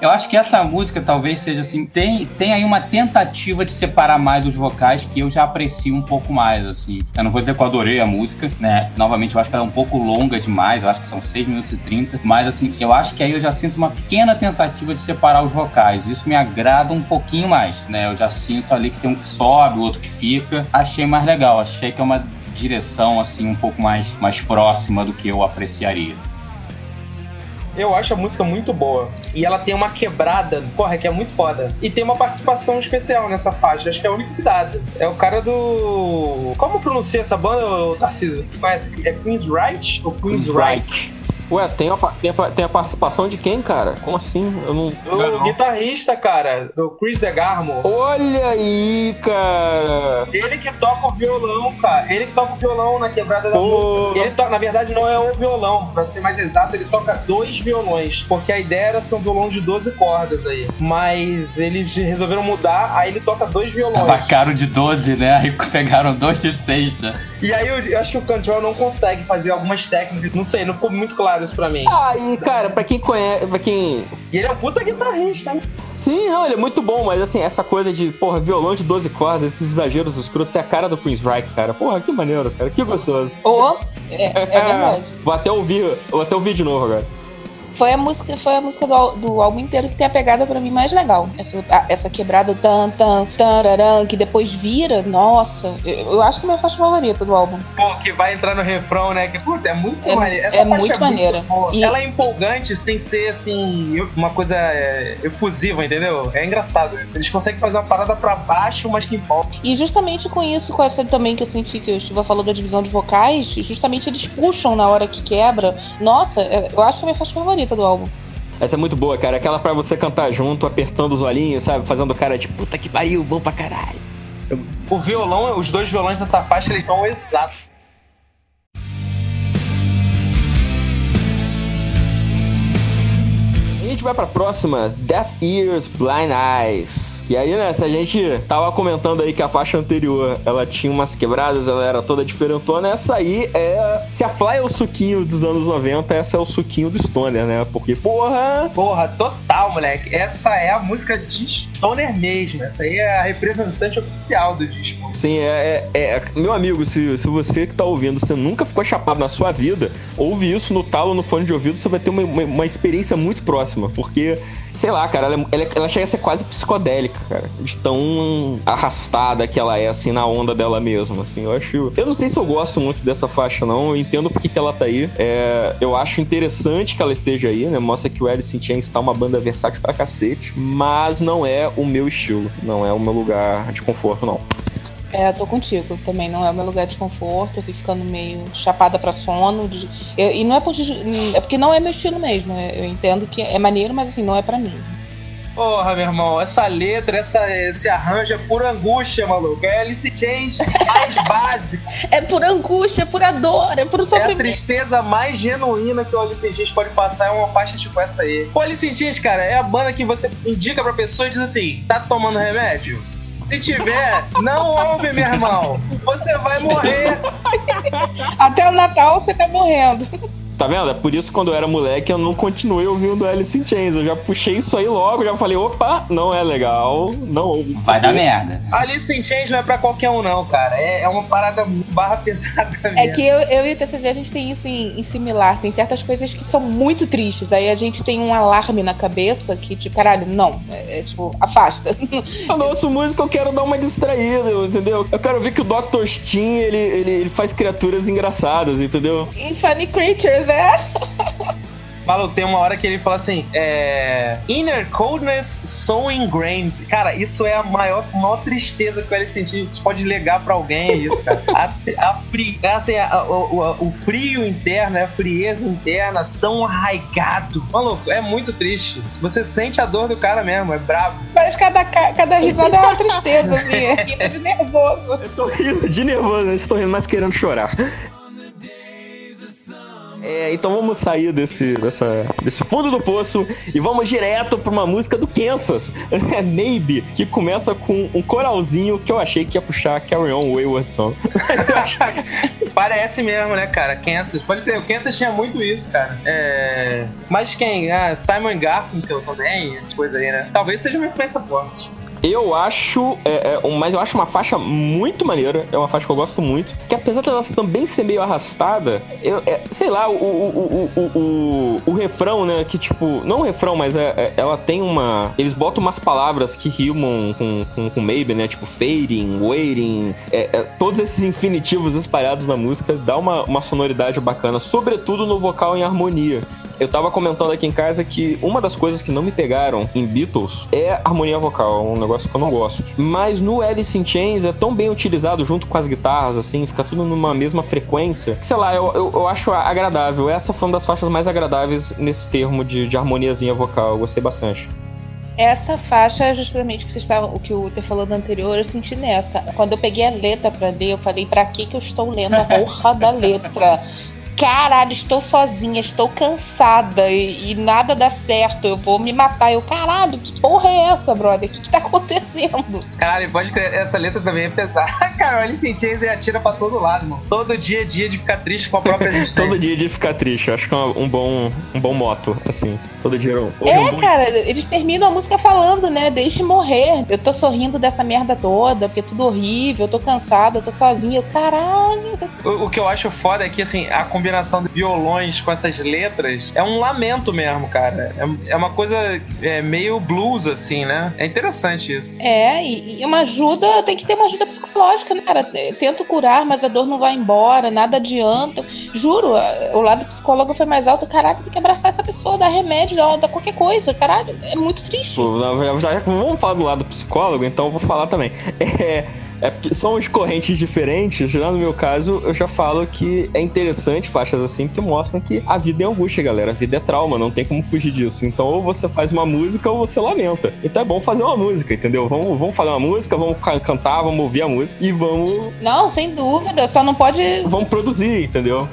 Eu acho que essa música talvez seja assim. Tem, tem aí uma tentativa de separar mais os vocais que eu já aprecio um pouco mais, assim. Eu não vou dizer que eu adorei a música, né? Novamente, eu acho que ela é um pouco longa demais. Eu acho que são 6 minutos e 30. Mas, assim, eu acho que aí eu já sinto uma pequena tentativa de separar os vocais. Isso me agrada um pouquinho mais, né? Eu já sinto ali que tem um que sobe, o outro que fica. Achei mais legal. Achei que é uma direção, assim, um pouco mais, mais próxima do que eu apreciaria. Eu acho a música muito boa. E ela tem uma quebrada, porra, que é muito foda. E tem uma participação especial nessa faixa. Acho que é a única que dada. É o cara do. Como pronuncia essa banda, Tarcísio? Você conhece? É Queen's Right ou Queen's, Queen's Right? Ué, tem a, tem, a, tem a participação de quem, cara? Como assim? Eu não. Do guitarrista, cara, do Chris DeGarmo. Olha aí, cara. Ele que toca o violão, cara. Ele que toca o violão na quebrada da música. Ele to... Na verdade, não é o violão. Pra ser mais exato, ele toca dois violões. Porque a ideia era ser um violão de 12 cordas aí. Mas eles resolveram mudar, aí ele toca dois violões. Tava caro de 12, né? Aí pegaram dois de sexta. E aí eu, eu acho que o Control não consegue fazer algumas técnicas. Não sei, não ficou muito claro pra mim. Ah, e cara, pra quem conhece. Pra quem. E ele é um puta guitarrista, né? Sim, não, ele é muito bom, mas assim, essa coisa de, porra, violão de 12 cordas, esses exageros escrotos, é a cara do Queen's Reich, cara. Porra, que maneiro, cara. Que gostoso. Oh, é, é verdade. vou até ouvir, vou até ouvir de novo agora. Foi a música, foi a música do, do álbum inteiro que tem a pegada pra mim mais legal. Essa, essa quebrada tan, tan, tararam, que depois vira, nossa. Eu, eu acho que é a minha faixa favorita do álbum. Pô, que vai entrar no refrão, né? Que, puta, é muito É- maneiro. Essa é muito maneira. boa. E- Ela é empolgante sem ser, assim, uma coisa é, efusiva, entendeu? É engraçado. Eles conseguem fazer uma parada pra baixo, mas que empolga. E justamente com isso, com essa também que eu senti que o Steve falou da divisão de vocais, justamente eles puxam na hora que quebra. Nossa, é- eu acho que é a minha faixa favorita do álbum. Essa é muito boa, cara. Aquela pra você cantar junto, apertando os olhinhos, sabe? Fazendo cara de puta que pariu, bom pra caralho. O violão, os dois violões dessa faixa, eles estão exatos. E a gente vai pra próxima, Deaf Ears, Blind Eyes. Que aí, né, se a gente tava comentando aí que a faixa anterior, ela tinha umas quebradas, ela era toda diferentona, essa aí é... Se a Fly é o suquinho dos anos 90, essa é o suquinho do Stoner, né? Porque, porra... Porra, total, moleque. Essa é a música de Stoner mesmo. Essa aí é a representante oficial do disco. Sim, é, é- é- Meu amigo, se, se você que tá ouvindo, você nunca ficou chapado na sua vida, ouve isso no talo, no fone de ouvido, você vai ter uma, uma, uma experiência muito próxima. Porque, sei lá, cara, ela, é- ela, é- ela chega a ser quase psicodélica, cara. De tão arrastada que ela é, assim, na onda dela mesma, assim. Eu acho... Eu não sei se eu gosto muito dessa faixa, não. Eu entendo porque que ela tá aí. É, eu acho interessante que ela esteja aí, né? Mostra que o Alice in Chains tá uma banda versátil pra cacete. Mas não é o meu estilo. Não é o meu lugar de conforto, não. É, tô contigo. Também não é o meu lugar de conforto. Eu fui ficando meio chapada pra sono. de- eu- e não é, por, é porque não é meu estilo mesmo. Eu entendo que é maneiro, mas assim, não é pra mim. Porra, meu irmão, essa letra, essa, esse arranjo é pura angústia, maluco. É Alice Chains mais básico. É por angústia, é por dor, é por É a sofrimento. tristeza mais genuína que o Alice in Chains pode passar é uma faixa tipo essa aí. O Alice in Chains, cara, é a banda que você indica pra pessoa e diz assim: tá tomando remédio? Se tiver, não ouve, meu irmão. Você vai morrer. Até o Natal você tá morrendo. Tá vendo? É por isso que quando eu era moleque eu não continuei ouvindo Alice in Chains. Eu já puxei isso aí logo, já falei, opa, não é legal, não ouve. Vai dar merda. Alice in Chains não é pra qualquer um, não, cara. É, é uma parada barra pesada mesmo. É que eu, eu e o TCZ a gente tem isso em, em similar. Tem certas coisas que são muito tristes. Aí a gente tem um alarme na cabeça que, tipo, caralho, não. É, é, tipo, afasta. Quando eu ouço música eu quero dar uma distraída, entendeu? Eu quero ver que o Dr. Steen, ele, ele, ele faz criaturas engraçadas, entendeu? Em Funny Creatures, é? Maluco, tem uma hora que ele fala assim: é. Inner coldness so ingrained. Cara, isso é a maior, maior tristeza que ele sentir. Você pode legar pra alguém, é isso, cara. A, a, fri, assim, a- o, o- o frio interno, a frieza interna, tão arraigado. Maluco, é muito triste. Você sente a dor do cara mesmo, é brabo. Parece que cada, ca- cada risada é uma tristeza, assim. É rindo de nervoso. Eu tô rindo de nervoso, né? Estou rindo, mas querendo chorar. É, então vamos sair desse, dessa, desse fundo do poço e vamos direto pra uma música do Kansas, é Maybe, que começa com um coralzinho que eu achei que ia puxar Carry On Wayward Song. Parece mesmo, né, cara? Kansas. Pode crer, o Kansas tinha muito isso, cara. É... Mas quem? Ah, Simon Garfunkel também, essas coisas aí, né? Talvez seja uma influência forte. Eu acho, é, é, mas eu acho uma faixa muito maneira. É uma faixa que eu gosto muito. Que apesar dela também ser meio arrastada, eu, é, sei lá, o, o, o, o, o, refrão, né? Que tipo, não o refrão, mas é, é- ela tem uma. Eles botam umas palavras que rimam com, com, com maybe, né? Tipo fading, waiting. é, todos esses infinitivos espalhados na música dá uma, uma sonoridade bacana, sobretudo no vocal em harmonia. Eu tava comentando aqui em casa que uma das coisas que não me pegaram em Beatles é harmonia vocal, um negócio que eu não gosto. Mas no Alice in Chains é tão bem utilizado junto com as guitarras, assim, fica tudo numa mesma frequência. que, Sei lá, eu, eu, eu acho agradável. Essa foi uma das faixas mais agradáveis nesse termo de, de harmoniazinha vocal. Eu gostei bastante. Essa faixa é justamente que, vocês estavam, o que o Ter falou do anterior, eu senti nessa. Quando eu peguei a letra pra ler, eu falei, pra que que eu estou lendo a porra da letra? Caralho, estou sozinha, estou cansada e, e nada dá certo, eu vou me matar. Eu, caralho, que porra é essa, brother? O que, que tá acontecendo? Caralho, pode crer, essa letra também é pesada. Cara, o Alice in Chains é atira pra todo lado, mano. Todo dia é dia de ficar triste com a própria existência. Todo dia de ficar triste. Eu acho que é um bom, um bom moto, assim. Todo dia é um, hoje é um É, bom cara, eles terminam a música falando, né? Deixe morrer. Eu tô sorrindo dessa merda toda, porque é tudo horrível, eu tô cansada, eu tô sozinha. Eu, caralho. O, o que eu acho foda é que, assim, a combinação combinação de violões com essas letras, é um lamento mesmo, cara. É, é uma coisa é, meio blues, assim, né? É interessante isso. É, e, e uma ajuda, tem que ter uma ajuda psicológica, né, cara? Tento curar, mas a dor não vai embora, nada adianta. Juro, o lado psicólogo foi mais alto. Caralho, tem que abraçar essa pessoa, dar remédio, dar, dar qualquer coisa. Caralho, é muito triste. Pô, já, já, vamos falar do lado psicólogo, então eu vou falar também. É é porque são os correntes diferentes. Já no meu caso, eu já falo que é interessante faixas assim que mostram que a vida é angústia, galera. A vida é trauma, não tem como fugir disso. Então, ou você faz uma música ou você lamenta. Então é bom fazer uma música, entendeu? Vamos, vamos fazer uma música, vamos cantar, vamos ouvir a música e vamos. Não, sem dúvida. Só não pode. Vamos produzir, entendeu?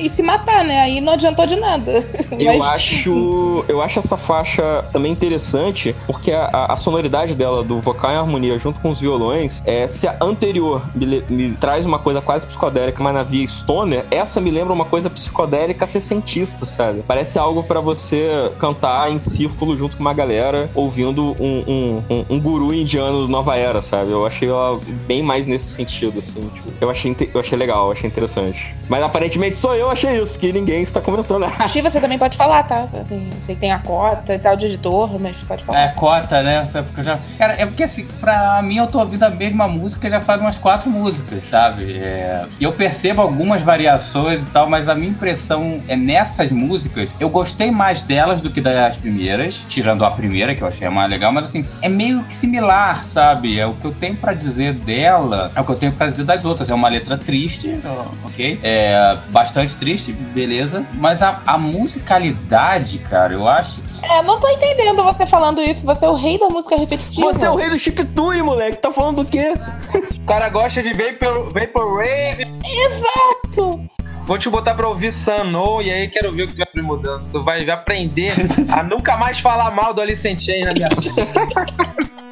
E se matar, né? Aí não adiantou de nada. Eu Mas... acho. Eu acho essa faixa também interessante, porque a, a, sonoridade dela, do vocal em harmonia junto com os violões, é, se a anterior me, me traz uma coisa quase psicodélica, mas na via stoner, essa me lembra uma coisa psicodélica sessentista, sabe? Parece algo para você cantar em círculo junto com uma galera, ouvindo um, um, um, um, guru indiano Nova Era, sabe? Eu achei ela bem mais nesse sentido, assim. Tipo, eu, achei, eu achei legal, eu achei interessante. Mas aparentemente sou eu achei isso, porque ninguém está comentando. Xi, você também pode falar, tá? Assim, sei que tem a cota e tal de editor, mas pode falar. É, cota, né? É porque já... Cara, é porque assim, pra mim eu tô ouvindo a mesma música já faz umas quatro músicas, sabe? É... E eu percebo algumas variações e tal, mas a minha impressão é nessas músicas, eu gostei mais delas do que das primeiras, tirando a primeira, que eu achei mais legal, mas assim, é meio que similar, sabe? É o que eu tenho para dizer dela, é o que eu tenho para dizer das outras. É uma letra triste, ok? É bastante triste, beleza. Mas a, a musicalidade, cara, eu acho é, não tô entendendo você falando isso. Você é o rei da música repetitiva. Você é o rei do chiptune, moleque. Tá falando do quê? o cara gosta de Vapor, Vaporwave. Exato. Vou te botar pra ouvir Sano e aí quero ver o que tu vai aprender mudança. Tu vai aprender a nunca mais falar mal do Alice in Chain na minha vida.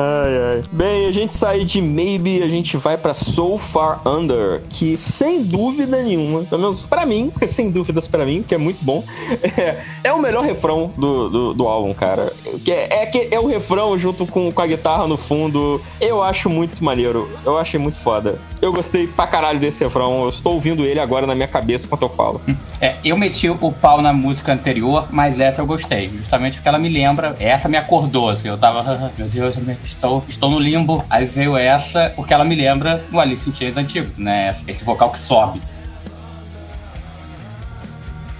Ai, ai. Bem, a gente sai de Maybe, a gente vai para So Far Under, que sem dúvida nenhuma, pelo menos pra mim, sem dúvidas pra mim, que é muito bom, é, é o melhor refrão do, do, do, álbum, cara. Que é, é, que é o refrão junto com, com a guitarra no fundo. Eu acho muito maneiro. Eu achei muito foda. Eu gostei pra caralho desse refrão. Eu estou ouvindo ele agora na minha cabeça enquanto eu falo. É, eu meti o pau na música anterior, mas essa eu gostei. Justamente porque ela me lembra. Essa me acordou, assim. Eu tava, meu Deus, estou, estou no limbo. Aí veio essa, porque ela me lembra o Alice in Chains antigo, né? Esse vocal que sobe.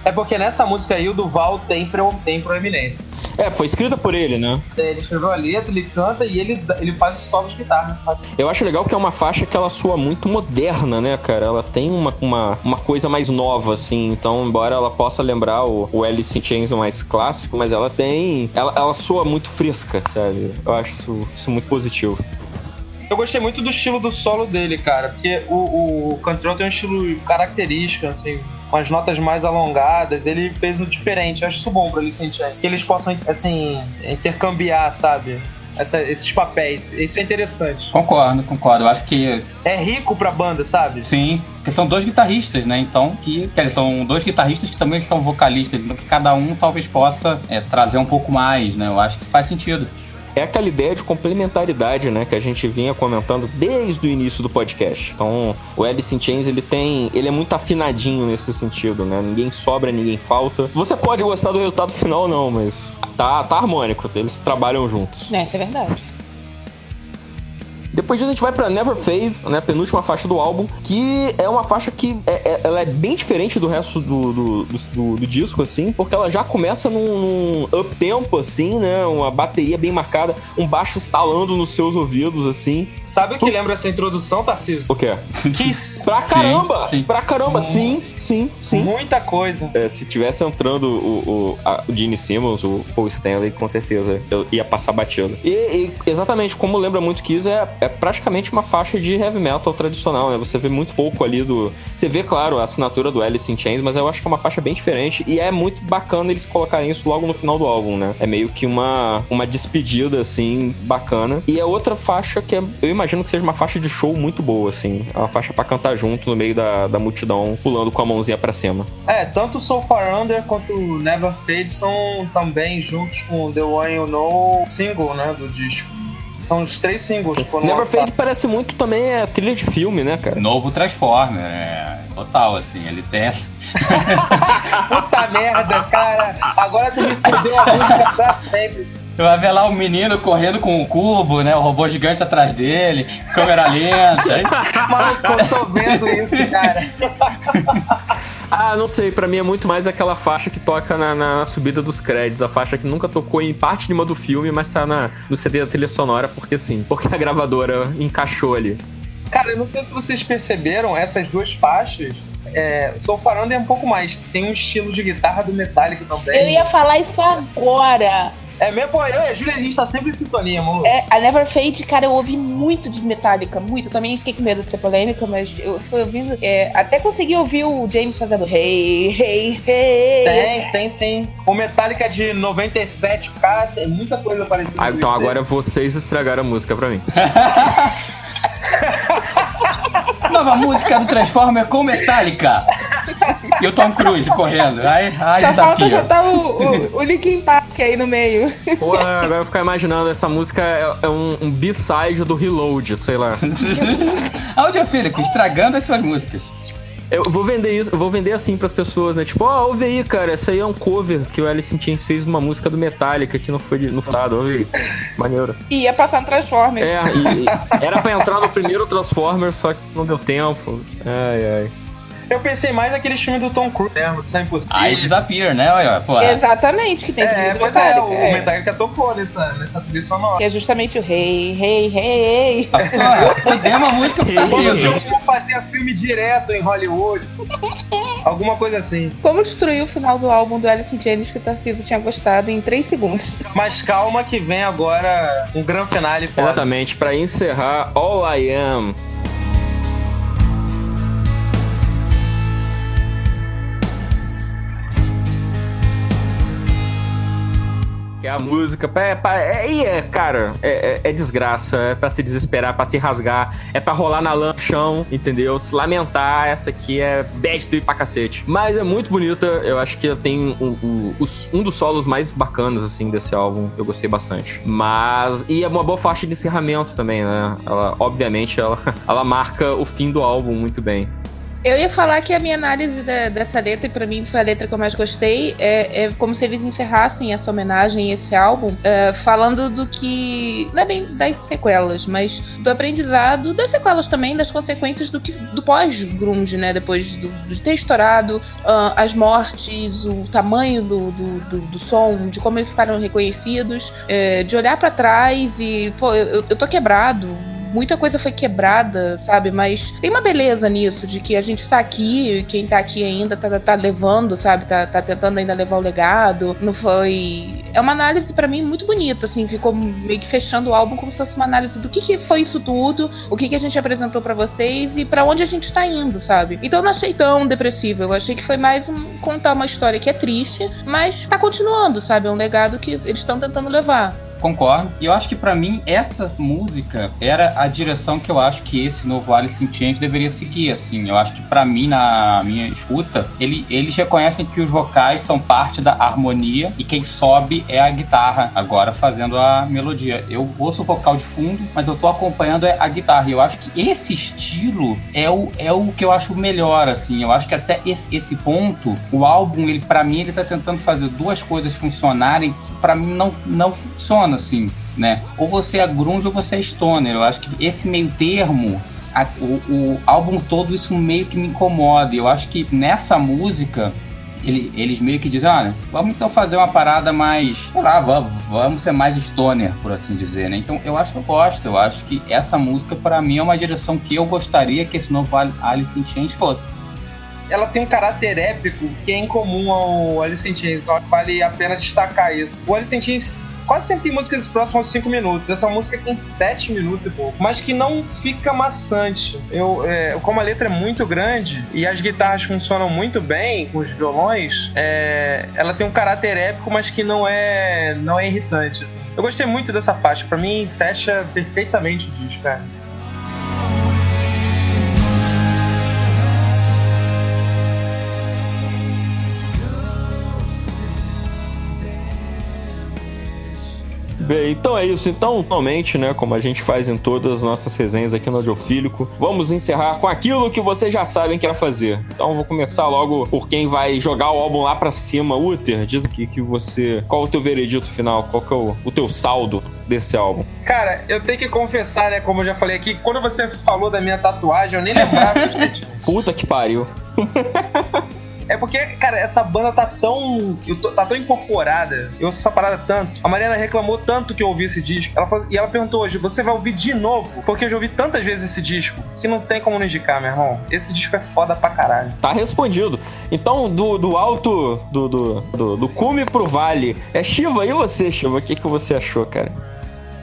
É porque nessa música aí o Duval tem, pro, tem proeminência. É, foi escrita por ele, né? É, ele escreveu a letra, ele canta e ele, ele faz solos de guitarra sabe? Eu acho legal que é uma faixa que ela soa muito moderna, né, cara? Ela tem uma, uma, uma coisa mais nova, assim. Então, embora ela possa lembrar o, o Alice in Chains mais clássico, mas ela tem. Ela, ela soa muito fresca, sabe? Eu acho isso, isso muito positivo. Eu gostei muito do estilo do solo dele, cara, porque o, o Cantrell tem um estilo característico, assim, com as notas mais alongadas, ele fez o diferente. Eu acho isso bom pra ele sentir. Que eles possam, assim, intercambiar, sabe? Essa, esses papéis. Isso é interessante. Concordo, concordo. Eu acho que. É rico pra banda, sabe? Sim. Porque são dois guitarristas, né? Então, que. Quer dizer, são dois guitarristas que também são vocalistas. Então, que cada um talvez possa é, trazer um pouco mais, né? Eu acho que faz sentido é aquela ideia de complementaridade, né, que a gente vinha comentando desde o início do podcast. Então, o Alice in Chains, ele tem, ele é muito afinadinho nesse sentido, né? Ninguém sobra, ninguém falta. Você pode gostar do resultado final não, mas tá, tá harmônico, eles trabalham juntos. É, isso é verdade. Depois disso a gente vai pra Never Fade, né? Penúltima faixa do álbum, que é uma faixa que é, é, ela é bem diferente do resto do, do, do, do, disco, assim, porque ela já começa num, num up-tempo, assim, né? Uma bateria bem marcada, um baixo estalando nos seus ouvidos, assim. Sabe o que lembra essa introdução, Tarcísio? O quê? Kiss. pra caramba! Sim, sim. Pra caramba, sim, sim, sim. Muita coisa. É, se tivesse entrando o, o, a, o Gene Simmons, o Paul Stanley, com certeza eu ia passar batido. E, e exatamente como lembra muito Kiss, é, é praticamente uma faixa de heavy metal tradicional, né? Você vê muito pouco ali do. Você vê, claro, a assinatura do Alice in Chains, mas eu acho que é uma faixa bem diferente e é muito bacana eles colocarem isso logo no final do álbum, né? É meio que uma, uma despedida, assim, bacana. E é outra faixa que é, eu imagino que seja uma faixa de show muito boa, assim. É uma faixa para cantar junto no meio da, da multidão, pulando com a mãozinha para cima. É, tanto So Far Under quanto Never Fade são também juntos com The One You Know single, né, do disco São os três singles. que foram Never lançados. Fade parece muito também a trilha de filme, né, cara? Novo Transformer, é total, assim, ele tem essa. Puta merda, cara. Agora tu me fudeu a música pra sempre. Vai ver lá o menino correndo com o cubo, né? O robô gigante atrás dele, câmera lenta. aí- Maluco, eu tô vendo isso, cara. Ah, não sei, pra mim é muito mais aquela faixa que toca na, na subida dos créditos, a faixa que nunca tocou em parte nenhuma do filme, mas tá na, no CD da trilha sonora, porque sim, porque a gravadora encaixou ali. Cara, eu não sei se vocês perceberam, essas duas faixas. É, Faranda é um pouco mais. Tem um estilo de guitarra do Metallica também. Eu ia falar isso agora. É mesmo, pô, eu e a Júlia, a gente tá sempre em sintonia, mano. É, a Never Fade, cara, eu ouvi muito de Metallica, muito. Eu também fiquei com medo de ser polêmica, mas eu fui ouvindo. é, até consegui ouvir o James fazendo hey, hey, hey. Tem, tem sim. O Metallica de 97, cara, tem muita coisa parecida Ah, com então agora vocês estragaram a música pra mim. Nova música do Transformer com Metallica. E o Tom Cruise correndo. Ai, ai, Só falta já desafio. tá o, o, o Linkin Park aí no meio. Porra, agora eu ficar imaginando, essa música é, é um, um B-side do Reload, sei lá. Audiofílico, estragando as suas músicas. Eu vou vender isso, eu vou vender assim pras pessoas, né? Tipo, ó, ouve aí, cara, essa aí é um cover que o Alice in Chains fez uma música do Metallica que não foi de- no fado, ouve aí. Maneiro. E ia passar no Transformers. É, e, e era pra entrar no primeiro Transformer, só que não deu tempo. Ai, ai. Eu pensei mais naqueles filmes do Tom Cruise mesmo, Isso é impossível. Aí Disappear, né? Olha, pô. Exatamente, que tem É, pois é, o é. Metallica tocou nessa, nessa trilha sonora. Que é justamente o hey, hey, hey, hey. Pô, Podemos a música que preciso. jogo fazia filme direto em Hollywood. Alguma coisa assim. Como destruir o final do álbum do Alice in Chains que o Tarcísio tinha gostado em 3 segundos. Mas calma que vem agora um grande finale foda. Exatamente, pra encerrar All I Am. É a música. É, é, é, cara, é, é- é desgraça. É pra se desesperar, pra se rasgar. É pra rolar na lã chão, entendeu? Se lamentar. Essa aqui é bad trip pra cacete. Mas é muito bonita. Eu acho que tem um, um- um dos solos mais bacanas, assim, desse álbum. Eu gostei bastante. Mas. E é uma boa faixa de encerramento também, né? Ela, obviamente, ela, ela marca o fim do álbum muito bem. Eu ia falar que a minha análise da- dessa letra, e pra mim foi a letra que eu mais gostei, é, é como se eles encerrassem essa homenagem, esse álbum, é, falando do que. Não é bem das sequelas, mas do aprendizado, das sequelas também, das consequências do, que, do pós-grunge, né? Depois do, de ter estourado, ah, as mortes, o tamanho do, do, do, do som, de como eles ficaram reconhecidos, é, de olhar pra trás e, pô, eu, eu tô quebrado muita coisa foi quebrada, sabe? Mas tem uma beleza nisso, de que a gente tá aqui, quem tá aqui ainda tá, tá levando, sabe? Tá, tá tentando ainda levar o legado. Não foi. É uma análise pra mim muito bonita, assim. Ficou meio que fechando o álbum como se fosse uma análise do que, que foi isso tudo, o que, que a gente apresentou pra vocês e pra onde a gente tá indo, sabe? Então eu não achei tão depressivo. Eu achei que foi mais um contar uma história que é triste, mas tá continuando, sabe? É um legado que eles estão tentando levar. Concordo. E eu acho que pra mim essa música era a direção que eu acho que esse novo Alice in Chains deveria seguir, assim. Eu acho que pra mim na minha escuta, ele, eles reconhecem que os vocais são parte da harmonia e quem sobe é a guitarra agora fazendo a melodia. Eu ouço o vocal de fundo, mas eu tô acompanhando é a guitarra. E eu acho que esse estilo é o, é o que eu acho melhor, assim. Eu acho que até esse, esse ponto, o álbum, ele para mim ele tá tentando fazer duas coisas funcionarem que pra mim não não funciona assim, né? Ou você é grunge ou você é stoner. Eu acho que esse meio termo a- o, o álbum todo isso meio que me incomoda. Eu acho que nessa música ele- eles meio que dizem, olha, vamos então fazer uma parada mais, sei lá, vamos, vamos ser mais stoner, por assim dizer, né? Então eu acho que eu gosto, eu acho que essa música pra mim é uma direção que eu gostaria que esse novo Al- Alice in Chains fosse. Ela tem um caráter épico que é incomum ao Alice in Chains, então vale a pena destacar isso. O Alice in Chains quase sempre tem músicas próximas aos 5 minutos. Essa música tem 7 minutos e pouco. Mas que não fica maçante. Eu, é, como a letra é muito grande e as guitarras funcionam muito bem com os violões, é, ela tem um caráter épico, mas que não é, não é irritante. assim. Eu gostei muito dessa faixa. Pra mim, fecha perfeitamente o disco, cara. Bem, então é isso. Então, normalmente, né, como a gente faz em todas as nossas resenhas aqui no Audiofílico, vamos encerrar com aquilo que vocês já sabem que era fazer. Então, vou começar logo por quem vai jogar o álbum lá pra cima. Uther, diz aqui que você... Qual o teu veredito final? Qual que é o, o teu saldo desse álbum? Cara, eu tenho que confessar, né, como eu já falei aqui, quando você falou da minha tatuagem, eu nem lembrava Puta que pariu. É porque, cara, essa banda tá tão. Tô, tá tão incorporada. Eu ouço essa parada tanto. A Mariana reclamou tanto que eu ouvi esse disco. Ela e ela perguntou hoje: você vai ouvir de novo? Porque eu já ouvi tantas vezes esse disco que não tem como não indicar, meu irmão. Esse disco é foda pra caralho. Tá respondido. Então, do, do alto do, do, do, do cume pro vale. É Shiva, e você, Shiva? O que, que você achou, cara?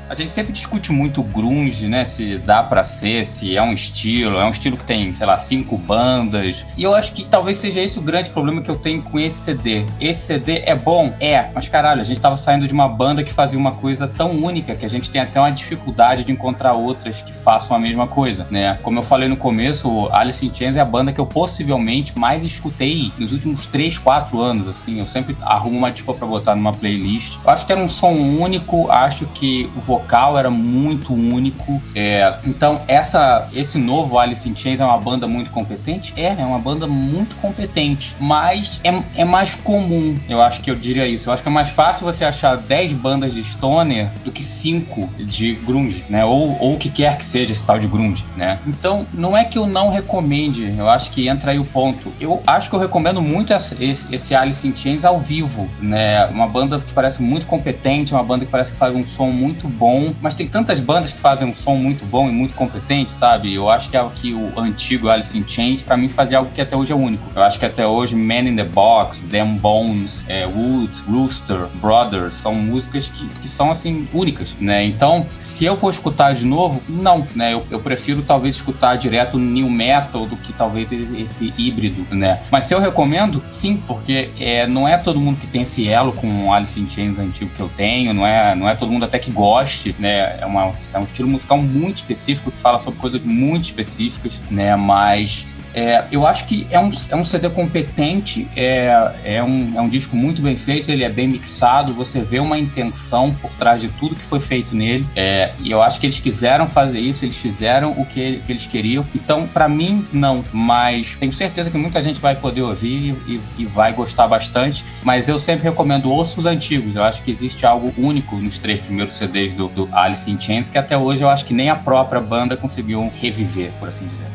A gente sempre discute muito grunge, né? Se dá para ser, se é um estilo, é um estilo que tem, sei lá, cinco bandas. E eu acho que talvez seja esse o grande problema que eu tenho com esse CD. Esse CD é bom? É, mas caralho, a gente tava saindo de uma banda que fazia uma coisa tão única que a gente tem até uma dificuldade de encontrar outras que façam a mesma coisa, né? Como eu falei no começo, Alice in Chains é a banda que eu possivelmente mais escutei nos últimos 3, 4 anos, assim. Eu sempre arrumo uma desculpa pra botar numa playlist. Eu acho que era um som único, acho que o vocal era muito único. É, então, essa, esse novo Alice in Chains é uma banda muito competente? É, é uma banda muito competente, mas é, é mais comum, eu acho que eu diria isso. Eu acho que é mais fácil você achar 10 bandas de stoner do que 5 de grunge, né? Ou, ou o que quer que seja esse tal de grunge, né? Então, não é que eu não recomende, eu acho que entra aí o ponto. Eu acho que eu recomendo muito esse, esse Alice in Chains ao vivo, né? Uma banda que parece muito competente, uma banda que parece que faz um som muito bom bom, mas tem tantas bandas que fazem um som muito bom e muito competente, sabe? Eu acho que, é que o antigo Alice in Chains, pra mim, fazia algo que até hoje é único. Eu acho que até hoje Man in the Box, Them Bones, é, Woods, Rooster, Brothers, são músicas que, que são, assim, únicas, né? Então, se eu for escutar de novo, não, né? Eu, eu prefiro talvez escutar direto New Metal do que talvez esse híbrido, né? Mas se eu recomendo, sim, porque é, não é todo mundo que tem esse elo com o Alice in Chains antigo que eu tenho, não é, não é todo mundo até que gosta né? É, uma, é um estilo musical muito específico que fala sobre coisas muito específicas, né? Mas é, eu acho que é um, é um CD competente, é, é, um, é um disco muito bem feito, ele é bem mixado, você vê uma intenção por trás de tudo que foi feito nele. É, e eu acho que eles quiseram fazer isso, eles fizeram o que, que eles queriam. Então, para mim, não. Mas tenho certeza que muita gente vai poder ouvir e, e, vai gostar bastante. Mas eu sempre recomendo ouça os antigos. Eu acho que existe algo único nos três primeiros CDs do, do Alice in Chains que até hoje eu acho que nem a própria banda conseguiu reviver, por assim dizer.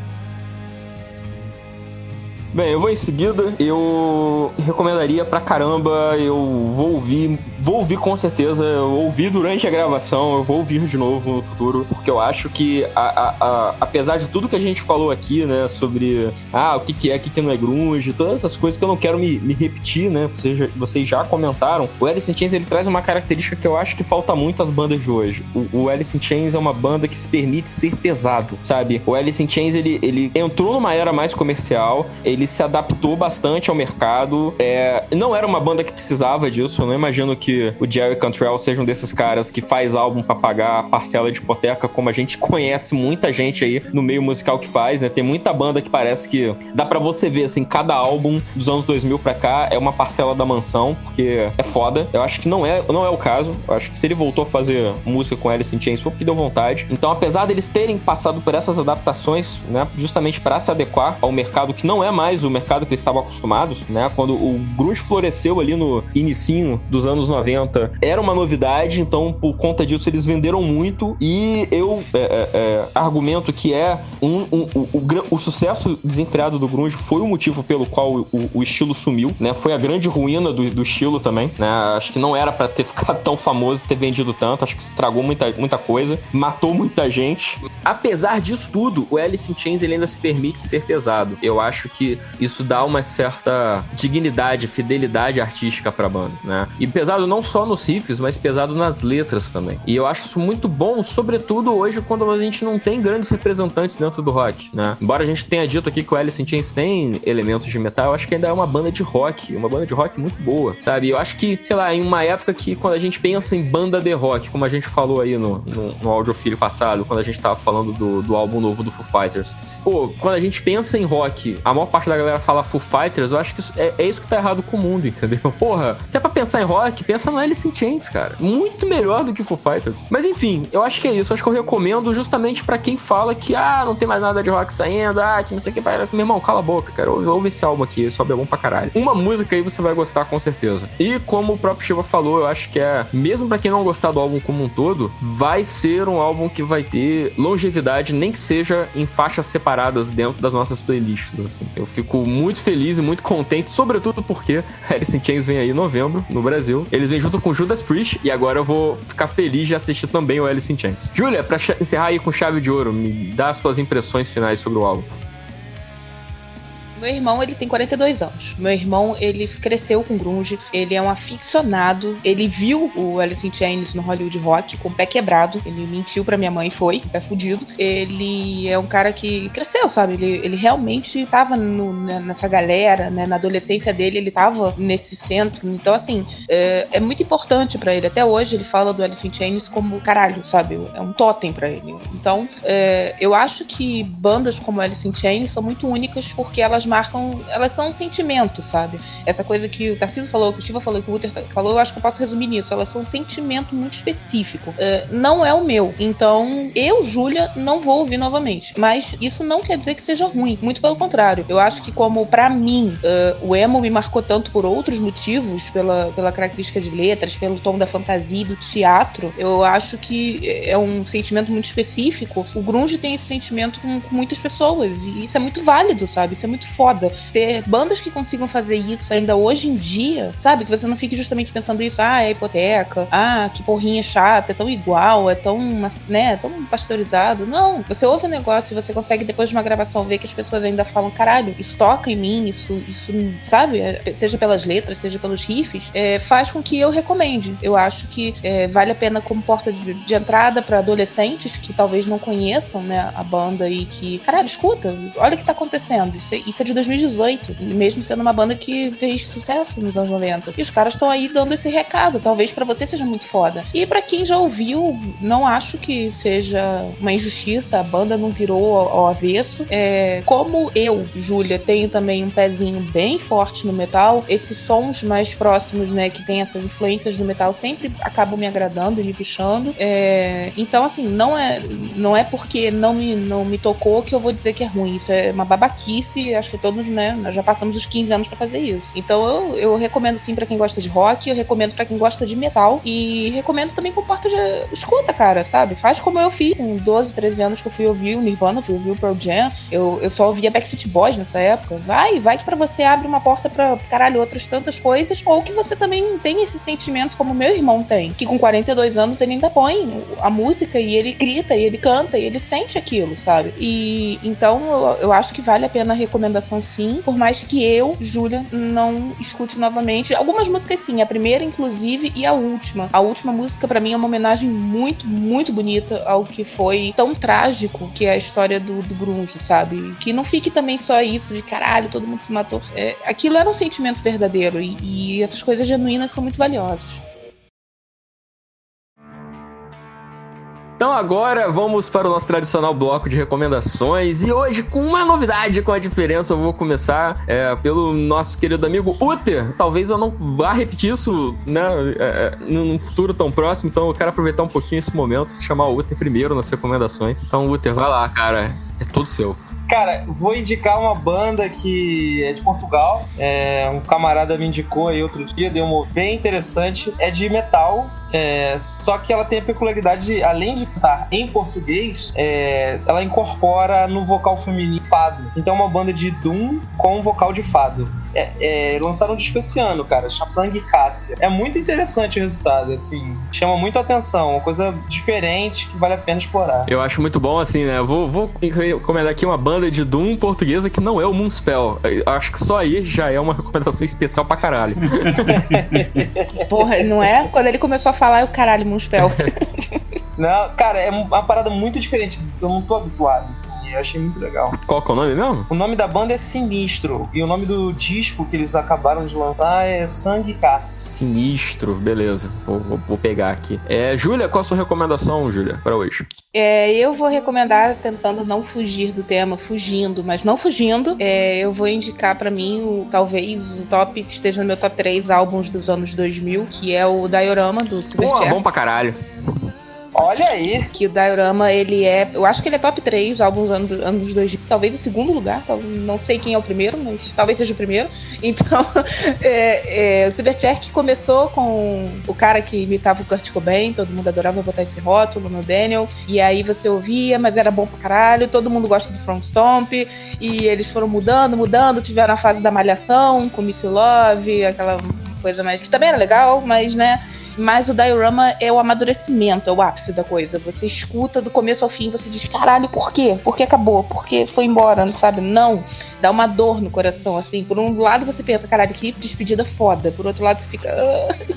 Bem, eu vou em seguida. Eu recomendaria pra caramba. Eu vou ouvir, vou ouvir com certeza. Eu ouvi durante a gravação, eu vou ouvir de novo no futuro, porque eu acho que, a, a, a, apesar de tudo que a gente falou aqui, né, sobre ah, o que, que é, o que, que não é grunge, todas essas coisas que eu não quero me, me repetir, né, vocês já, vocês já comentaram, o Alice in Chains ele traz uma característica que eu acho que falta muito às bandas de hoje. O, o Alice in Chains é uma banda que se permite ser pesado, sabe? O Alice in Chains ele, ele entrou numa era mais comercial, ele ele se adaptou bastante ao mercado. É, não era uma banda que precisava disso. Eu não imagino que o Jerry Cantrell seja um desses caras que faz álbum para pagar parcela de hipoteca, como a gente conhece muita gente aí no meio musical que faz, né? Tem muita banda que parece que dá para você ver, assim, cada álbum dos anos 2000 pra cá é uma parcela da mansão, porque é foda. Eu acho que não é, não é o caso. Eu acho que se ele voltou a fazer música com Alice in Chains foi porque deu vontade. Então, apesar deles terem passado por essas adaptações, né, justamente para se adequar ao mercado que não é mais mais o mercado que eles estavam acostumados, né? Quando o grunge floresceu ali no inicinho dos anos 90, era uma novidade, então por conta disso eles venderam muito e eu é, é, é argumento que é um, um, o, o, o, sucesso desenfreado do grunge foi o motivo pelo qual o, o estilo sumiu, né? Foi a grande ruína do, do estilo também, né? Acho que não era para ter ficado tão famoso, ter vendido tanto, acho que estragou muita, muita coisa, matou muita gente. Apesar disso tudo, o Alice in Chains ele ainda se permite ser pesado. Eu acho que isso dá uma certa dignidade, fidelidade artística pra banda, né? E pesado não só nos riffs, mas pesado nas letras também. E eu acho isso muito bom, sobretudo hoje, quando a gente não tem grandes representantes dentro do rock, né? Embora a gente tenha dito aqui que o Alice in Chains tem elementos de metal, eu acho que ainda é uma banda de rock, uma banda de rock muito boa, sabe? Eu acho que, sei lá, em uma época que quando a gente pensa em banda de rock, como a gente falou aí no, no, no audiofilho passado, quando a gente tava falando do, do álbum novo do Foo Fighters, pô, quando a gente pensa em rock, a maior parte da galera fala Foo Fighters, eu acho que isso, é, é, isso que tá errado com o mundo, entendeu? Porra, se é pra pensar em rock, pensa no Alice in Chains, cara. Muito melhor do que Foo Fighters. Mas enfim, eu acho que é isso. Eu acho que eu recomendo justamente para quem fala que, ah, não tem mais nada de rock saindo, ah, que não sei o que. Meu irmão, cala a boca, cara. Ouve, ouve esse álbum aqui, esse álbum é bom pra caralho. Uma música aí você vai gostar com certeza. E como o próprio Shiva falou, eu acho que é, mesmo para quem não gostar do álbum como um todo, vai ser um álbum que vai ter longevidade, nem que seja em faixas separadas dentro das nossas playlists, assim. Eu fico muito feliz e muito contente, sobretudo porque Alice in Chains vem aí em novembro, no Brasil. Eles vêm junto com Judas Priest e agora eu vou ficar feliz de assistir também o Alice in Chains. Julia, pra encerrar aí com chave de ouro, me dá as tuas impressões finais sobre o álbum. Meu irmão, ele tem 42 anos. Meu irmão, ele cresceu com grunge, ele é um aficionado, ele viu o Alice in Chains no Hollywood Rock com o pé quebrado, ele mentiu pra minha mãe, foi, pé fudido. Ele é um cara que cresceu, sabe? Ele, ele realmente tava no, nessa galera, né? Na adolescência dele, ele tava nesse centro. Então, assim, é, é muito importante para ele. Até hoje, ele fala do Alice in Chains como caralho, sabe? É um totem para ele. Então, é, eu acho que bandas como Alice in Chains são muito únicas porque elas marcam, elas são um sentimento, sabe? Essa coisa que o Tarcísio falou, que o Shiva falou, que o Uther falou, eu acho que eu posso resumir nisso. Elas são um sentimento muito específico. Uh, não é o meu. Então, eu, Júlia, não vou ouvir novamente. Mas isso não quer dizer que seja ruim. Muito pelo contrário. Eu acho que, como para mim, uh, o emo me marcou tanto por outros motivos, pela, pela característica de letras, pelo tom da fantasia do teatro, eu acho que é um sentimento muito específico. O grunge tem esse sentimento com, com muitas pessoas. E isso é muito válido, sabe? Isso é muito foda. Ter bandas que consigam fazer isso ainda hoje em dia, sabe? Que você não fique justamente pensando isso, ah, é hipoteca, ah, que porrinha chata, é tão igual, é tão, né, tão pasteurizado. Não, você ouve o negócio e você consegue depois de uma gravação ver que as pessoas ainda falam, caralho, isso toca em mim, isso, isso sabe? É, seja pelas letras, seja pelos riffs, é, faz com que eu recomende. Eu acho que é, vale a pena como porta de, de entrada para adolescentes que talvez não conheçam, né, a banda e que, caralho, escuta, olha o que tá acontecendo. Isso, é, isso é de 2018, mesmo sendo uma banda que fez sucesso nos anos 90. E os caras estão aí dando esse recado. Talvez para você seja muito foda. E para quem já ouviu, não acho que seja uma injustiça. A banda não virou ao avesso. É, como eu, Júlia, tenho também um pezinho bem forte no metal, esses sons mais próximos, né, que tem essas influências do metal sempre acabam me agradando e me puxando. É, então, assim, não é, não é porque não me, não me tocou que eu vou dizer que é ruim. Isso é uma babaquice. Acho que todos, né, nós já passamos os 15 anos para fazer isso. Então eu, eu recomendo sim para quem gosta de rock, eu recomendo para quem gosta de metal e recomendo também com porta de escuta, cara, sabe? Faz como eu fiz com 12, 13 anos que eu fui ouvir o Nirvana, fui ouvir o Pearl Jam. Eu, eu só ouvia Backstreet Boys nessa época. Vai, vai que para você abre uma porta para caralho outras tantas coisas, ou que você também tem esse sentimento como meu irmão tem, que com 42 anos ele ainda põe a música e ele grita e ele canta e ele sente aquilo, sabe? E então eu, eu acho que vale a pena a recomendação sim, por mais que eu, Júlia, não escute novamente. Algumas músicas sim, a primeira inclusive e a última. A última música para mim é uma homenagem muito, muito bonita ao que foi tão trágico que é a história do, do grunge, sabe? Que não fique também só isso de caralho, todo mundo se matou. É, aquilo era um sentimento verdadeiro e, e essas coisas genuínas são muito valiosas. Então agora vamos para o nosso tradicional bloco de recomendações e hoje com uma novidade com a diferença eu vou começar é, pelo nosso querido amigo Uther. Talvez eu não vá repetir isso né, é, é num futuro tão próximo, então eu quero aproveitar um pouquinho esse momento de chamar o Uther primeiro nas recomendações. Então Uther, vai lá, cara, é todo seu. Cara, vou indicar uma banda que é de Portugal. É, um camarada me indicou aí outro dia, deu uma bem interessante. É de metal, é, só que ela tem a peculiaridade, de, além de cantar em português, é, ela incorpora no vocal feminino fado. Então, é uma banda de Doom com vocal de fado. É, é, lançaram um disco esse ano, cara, chama Sangue Cássia. É muito interessante o resultado, assim, chama muita atenção, uma coisa diferente que vale a pena explorar. Eu acho muito bom, assim, né? Vou, vou recomendar aqui uma banda de Doom portuguesa que não é o Moonspell. Eu acho que só aí já é uma recomendação especial pra caralho. Porra, não é? Quando ele começou a falar, o caralho, Moonspell. não, cara, é uma parada muito diferente, eu não tô habituado, assim Eu achei muito legal. Qual que é o nome mesmo? O nome da banda é Sinistro. E o nome do disco que eles acabaram de lançar é Sangue e Caça. Sinistro, beleza. Vou, vou, vou pegar aqui. É, Júlia, qual a sua recomendação, Júlia, para hoje? É, eu vou recomendar, tentando não fugir do tema, fugindo, mas não fugindo, é, eu vou indicar para mim, o, talvez, o top que esteja no meu top 3 álbuns dos anos 2000, que é o Diorama, do Silverchair. Pô, bom pra caralho. Olha aí. Que o Diorama, ele é. Eu acho que ele é top 3 álbuns anos, anos 2000. Talvez em segundo lugar. Não sei quem é o primeiro, mas talvez seja o primeiro. Então, é, é, o começou com o cara que imitava o Kurt Cobain. Todo mundo adorava botar esse rótulo no Daniel. E aí você ouvia, mas era bom pra caralho. Todo mundo gosta do Front Stomp. E eles foram mudando, mudando. Tiveram a fase da Malhação com Missy Love, aquela coisa mais. que também era legal, mas né mas o diorama é o amadurecimento, é o ápice da coisa. Você escuta do começo ao fim, você diz, caralho, por quê? Por que acabou? Por que foi embora? Não sabe? Não dá uma dor no coração, assim. Por um lado você pensa, caralho, que despedida foda. Por outro lado você fica.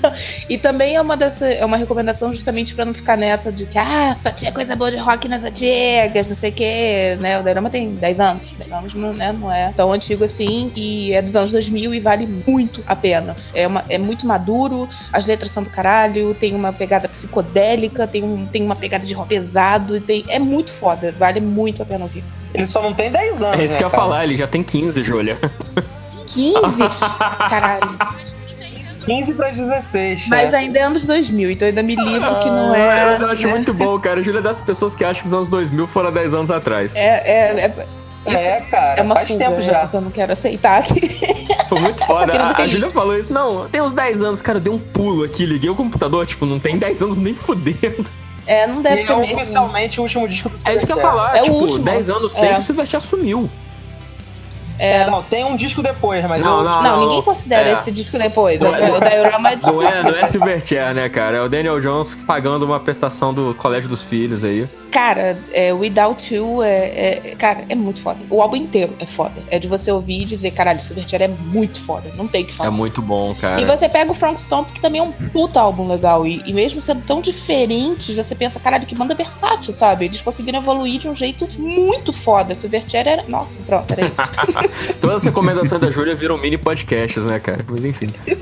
Ah, e também é uma, dessa, é uma recomendação justamente para não ficar nessa de que, ah, só tinha coisa boa de rock nas antigas, não sei o quê, né? O Diorama tem 10 anos. 10 anos não, né? não é tão antigo assim. E é dos anos 2000 e vale muito a pena. É, uma, é muito maduro, as letras são do caralho, tem uma pegada psicodélica, tem, um, tem uma pegada de rock pesado. Tem, é muito foda, vale muito a pena ouvir. Ele só não tem 10 anos. É isso né, que eu ia falar, ele já tem 15, Júlia. 15? Caralho. 15 pra 16. Mas né? ainda é anos 2000, então ainda me livro que não é. Eu acho né? muito bom, cara. Júlia é das pessoas que acham que os anos 2000 foram 10 anos atrás. É, é, é. é cara, é uma faz fuga, tempo já. eu não quero aceitar aqui. Foi muito foda. a, a Júlia falou isso. Não, tem uns 10 anos, cara, eu dei um pulo aqui, liguei o computador, tipo, não tem 10 anos nem fudendo. É, não deve e ter é oficialmente o último disco do Silverchair. É isso que eu ia falar, é tipo, 10 anos tem é. que o Silverchair sumiu. É, é, não, tem um disco depois, mas não, eu... não, não, ninguém considera é. esse disco depois. Não, é, o Diorama é Não é, não é Silverchair, né, cara? É o Daniel Jones pagando uma prestação do Colégio dos Filhos aí. Cara, é, Without You é, é, Cara, é muito foda. O álbum inteiro é foda. É de você ouvir e dizer, caralho, Silverchair é muito foda. Não tem o que falar. É muito bom, cara. E você pega o Frank Stomp, que também é um puta álbum legal. E, e mesmo sendo tão diferente, você pensa, caralho, que banda versátil, sabe? Eles conseguiram evoluir de um jeito muito foda. Silverchair era. Nossa, pronto, era isso. Todas as recomendações da Júlia viram mini podcasts, né, cara? Mas enfim. É.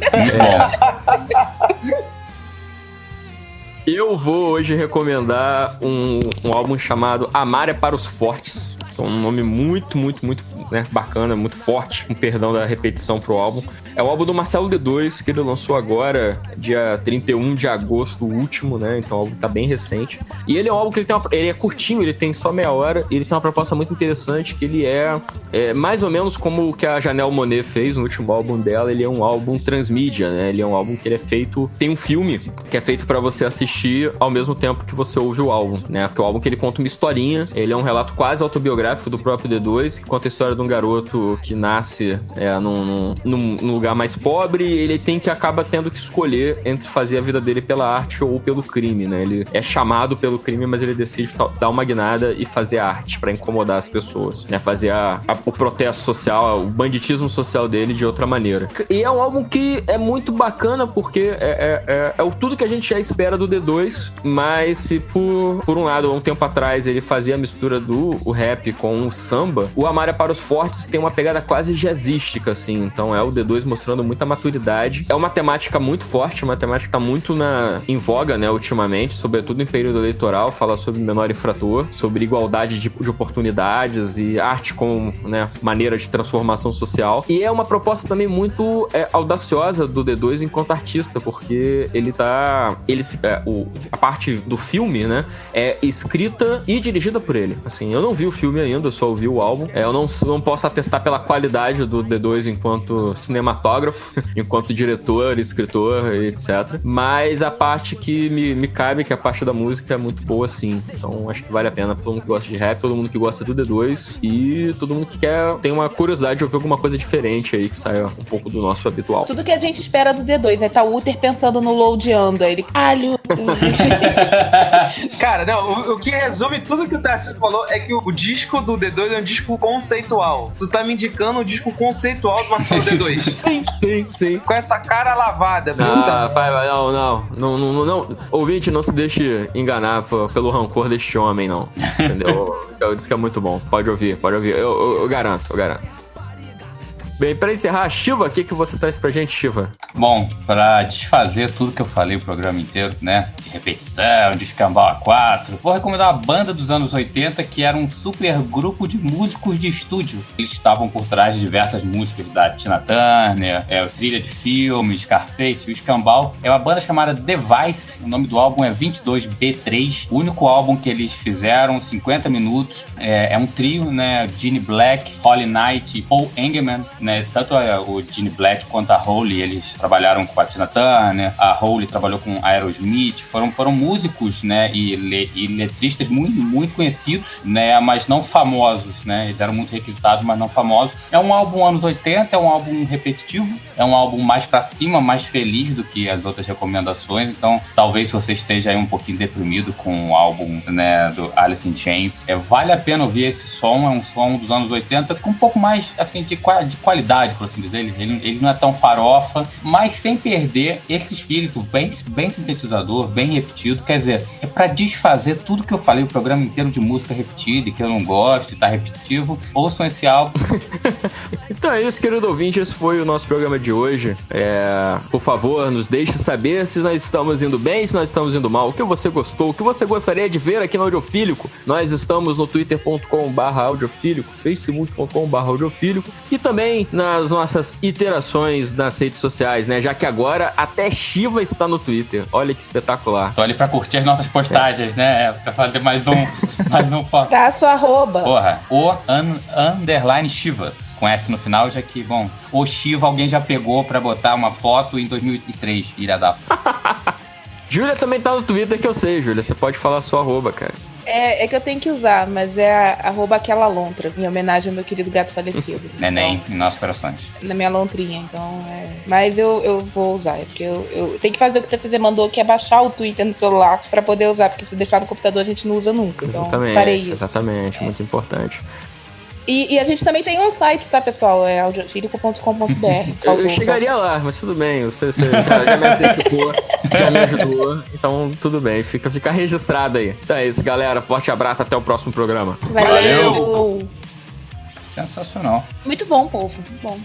Eu vou hoje recomendar um, um álbum chamado Amar é para os Fortes. É um nome muito, muito, muito né, bacana, muito forte, com perdão da repetição pro álbum. É o álbum do Marcelo D2, que ele lançou agora, dia 31 de agosto, o último, né? Então o álbum tá bem recente. E ele é um álbum que ele tem uma, ele é curtinho, ele tem só meia hora, ele tem uma proposta muito interessante, que ele é, é mais ou menos como o que a Janelle Monet fez no último álbum dela, ele é um álbum transmídia, né? Ele é um álbum que ele é feito, tem um filme que é feito para você assistir ao mesmo tempo que você ouve o álbum, né? Porque o álbum que ele conta uma historinha, ele é um relato quase autobiográfico do próprio D2, que conta a história de um garoto que nasce é, num, num, num lugar mais pobre e ele tem que acaba tendo que escolher entre fazer a vida dele pela arte ou pelo crime, né? Ele é chamado pelo crime, mas ele decide dar uma guinada e fazer arte para incomodar as pessoas, né? Fazer a, a, o protesto social, o banditismo social dele de outra maneira. E é um álbum que é muito bacana porque é, é, é, é o tudo que a gente já espera do D2, mas se por, por um lado, um tempo atrás ele fazia a mistura do o rap com o samba, o Amária para os Fortes tem uma pegada quase jazzística, assim. Então é o D2 mostrando muita maturidade. É uma temática muito forte, uma temática que tá muito na, em voga, né, ultimamente, sobretudo em período eleitoral, fala sobre menor infrator, sobre igualdade de, de oportunidades e arte como, né, maneira de transformação social. E é uma proposta também muito é, audaciosa do D2 enquanto artista, porque ele tá. Ele, é, o, a parte do filme, né, é escrita e dirigida por ele. Assim, eu não vi o filme ainda, eu só ouvi o álbum. É, eu não, não posso atestar pela qualidade do D2 enquanto cinematógrafo enquanto diretor, escritor, etc. Mas a parte que me, me cabe, que é a parte da música, é muito boa, sim. Então acho que vale a pena pra todo mundo que gosta de rap, todo mundo que gosta do D2 e todo mundo que quer, tem uma curiosidade de ouvir alguma coisa diferente aí, que saia um pouco do nosso habitual. Tudo que a gente espera do D2 é tá o Uther pensando no loadando, aí ele, alho, Cara, não, o, o, que resume tudo que o Tarcísio falou é que o, o, disco do D2 é um disco conceitual. Tu tá me indicando o disco conceitual do Marcelo D2. sim, sim, sim. Com essa cara lavada, ah, não, não, não, não, não. Ouvinte, não se deixe enganar pelo rancor deste homem, não. Entendeu? Eu disse que é muito bom. Pode ouvir, pode ouvir. Eu, eu, eu garanto, eu garanto. Bem, para encerrar, Shiva, o que, que você traz pra gente, Shiva? Bom, para desfazer tudo que eu falei o programa inteiro, né? De repetição, de escambau a quatro, vou recomendar uma banda dos anos 80 que era um super grupo de músicos de estúdio. Eles estavam por trás de diversas músicas da Tina Turner, é, trilha de filme, Scarface, o escambau. É uma banda chamada Device, o nome do álbum é 22B3, o único álbum que eles fizeram, 50 minutos. É, é um trio, né? Gene Black, Holly Knight e Paul Engelman, né? Né? Tanto o Gene Black quanto a Holly, eles trabalharam com a Tina Turner, a Holly trabalhou com Aerosmith, foram, foram músicos, né? E, le, e letristas muito, muito conhecidos, né? Mas não famosos, né? Eles eram muito requisitados, mas não famosos. É um álbum anos 80, é um álbum repetitivo, é um álbum mais para cima, mais feliz do que as outras recomendações. Então, talvez se você esteja aí um pouquinho deprimido com o álbum, né, do Alice in Chains, é, vale a pena ouvir esse som, é um som dos anos 80 com um pouco mais, assim, de, de qualidade qualidade, por assim dizer. Ele, ele não é tão farofa, mas sem perder esse espírito bem, bem sintetizador, bem repetido. Quer dizer, é para desfazer tudo que eu falei o programa inteiro de música repetida e que eu não gosto e tá repetitivo. Ouçam esse álbum. então é isso, querido ouvinte. Esse foi o nosso programa de hoje. É, por favor, nos deixe saber se nós estamos indo bem, se nós estamos indo mal, o que você gostou, o que você gostaria de ver aqui no Audiofílico. Nós estamos no twitter.com/barra audiofílico, facebook.com/barra audiofílico e também nas nossas iterações nas redes sociais, né? Já que agora até Shiva está no Twitter. Olha que espetacular. Tô ali pra curtir as nossas postagens, é. né? Pra fazer mais um, mais um foto. Dá a sua arroba. Porra, o un, underline Chivas. Com S no final, já que, bom, o Shiva alguém já pegou pra botar uma foto em 2003, ilha da. Júlia também tá no Twitter que eu sei, Júlia. Você pode falar a sua arroba, cara. É, é que eu tenho que usar, mas é a, arroba aquela lontra, em homenagem ao meu querido gato falecido. Neném, então, em nossos corações. Na minha lontrinha, então é. Mas eu, eu vou usar, é porque eu, eu tenho que fazer o que o TCZ mandou, que é baixar o Twitter no celular pra poder usar, porque se deixar no computador a gente não usa nunca. Então, exatamente, farei isso. Exatamente, é. muito importante. E, e, a gente também tem um site, tá, pessoal? É audiofílico.com.br. Eu, eu chegaria lá, mas tudo bem. Você, você já, já, me antecipou, já me ajudou. Então, tudo bem. Fica, fica registrado aí. Então é isso, galera. Forte abraço. Até o próximo programa. Valeu! Valeu. Sensacional. Muito bom, povo. Muito bom.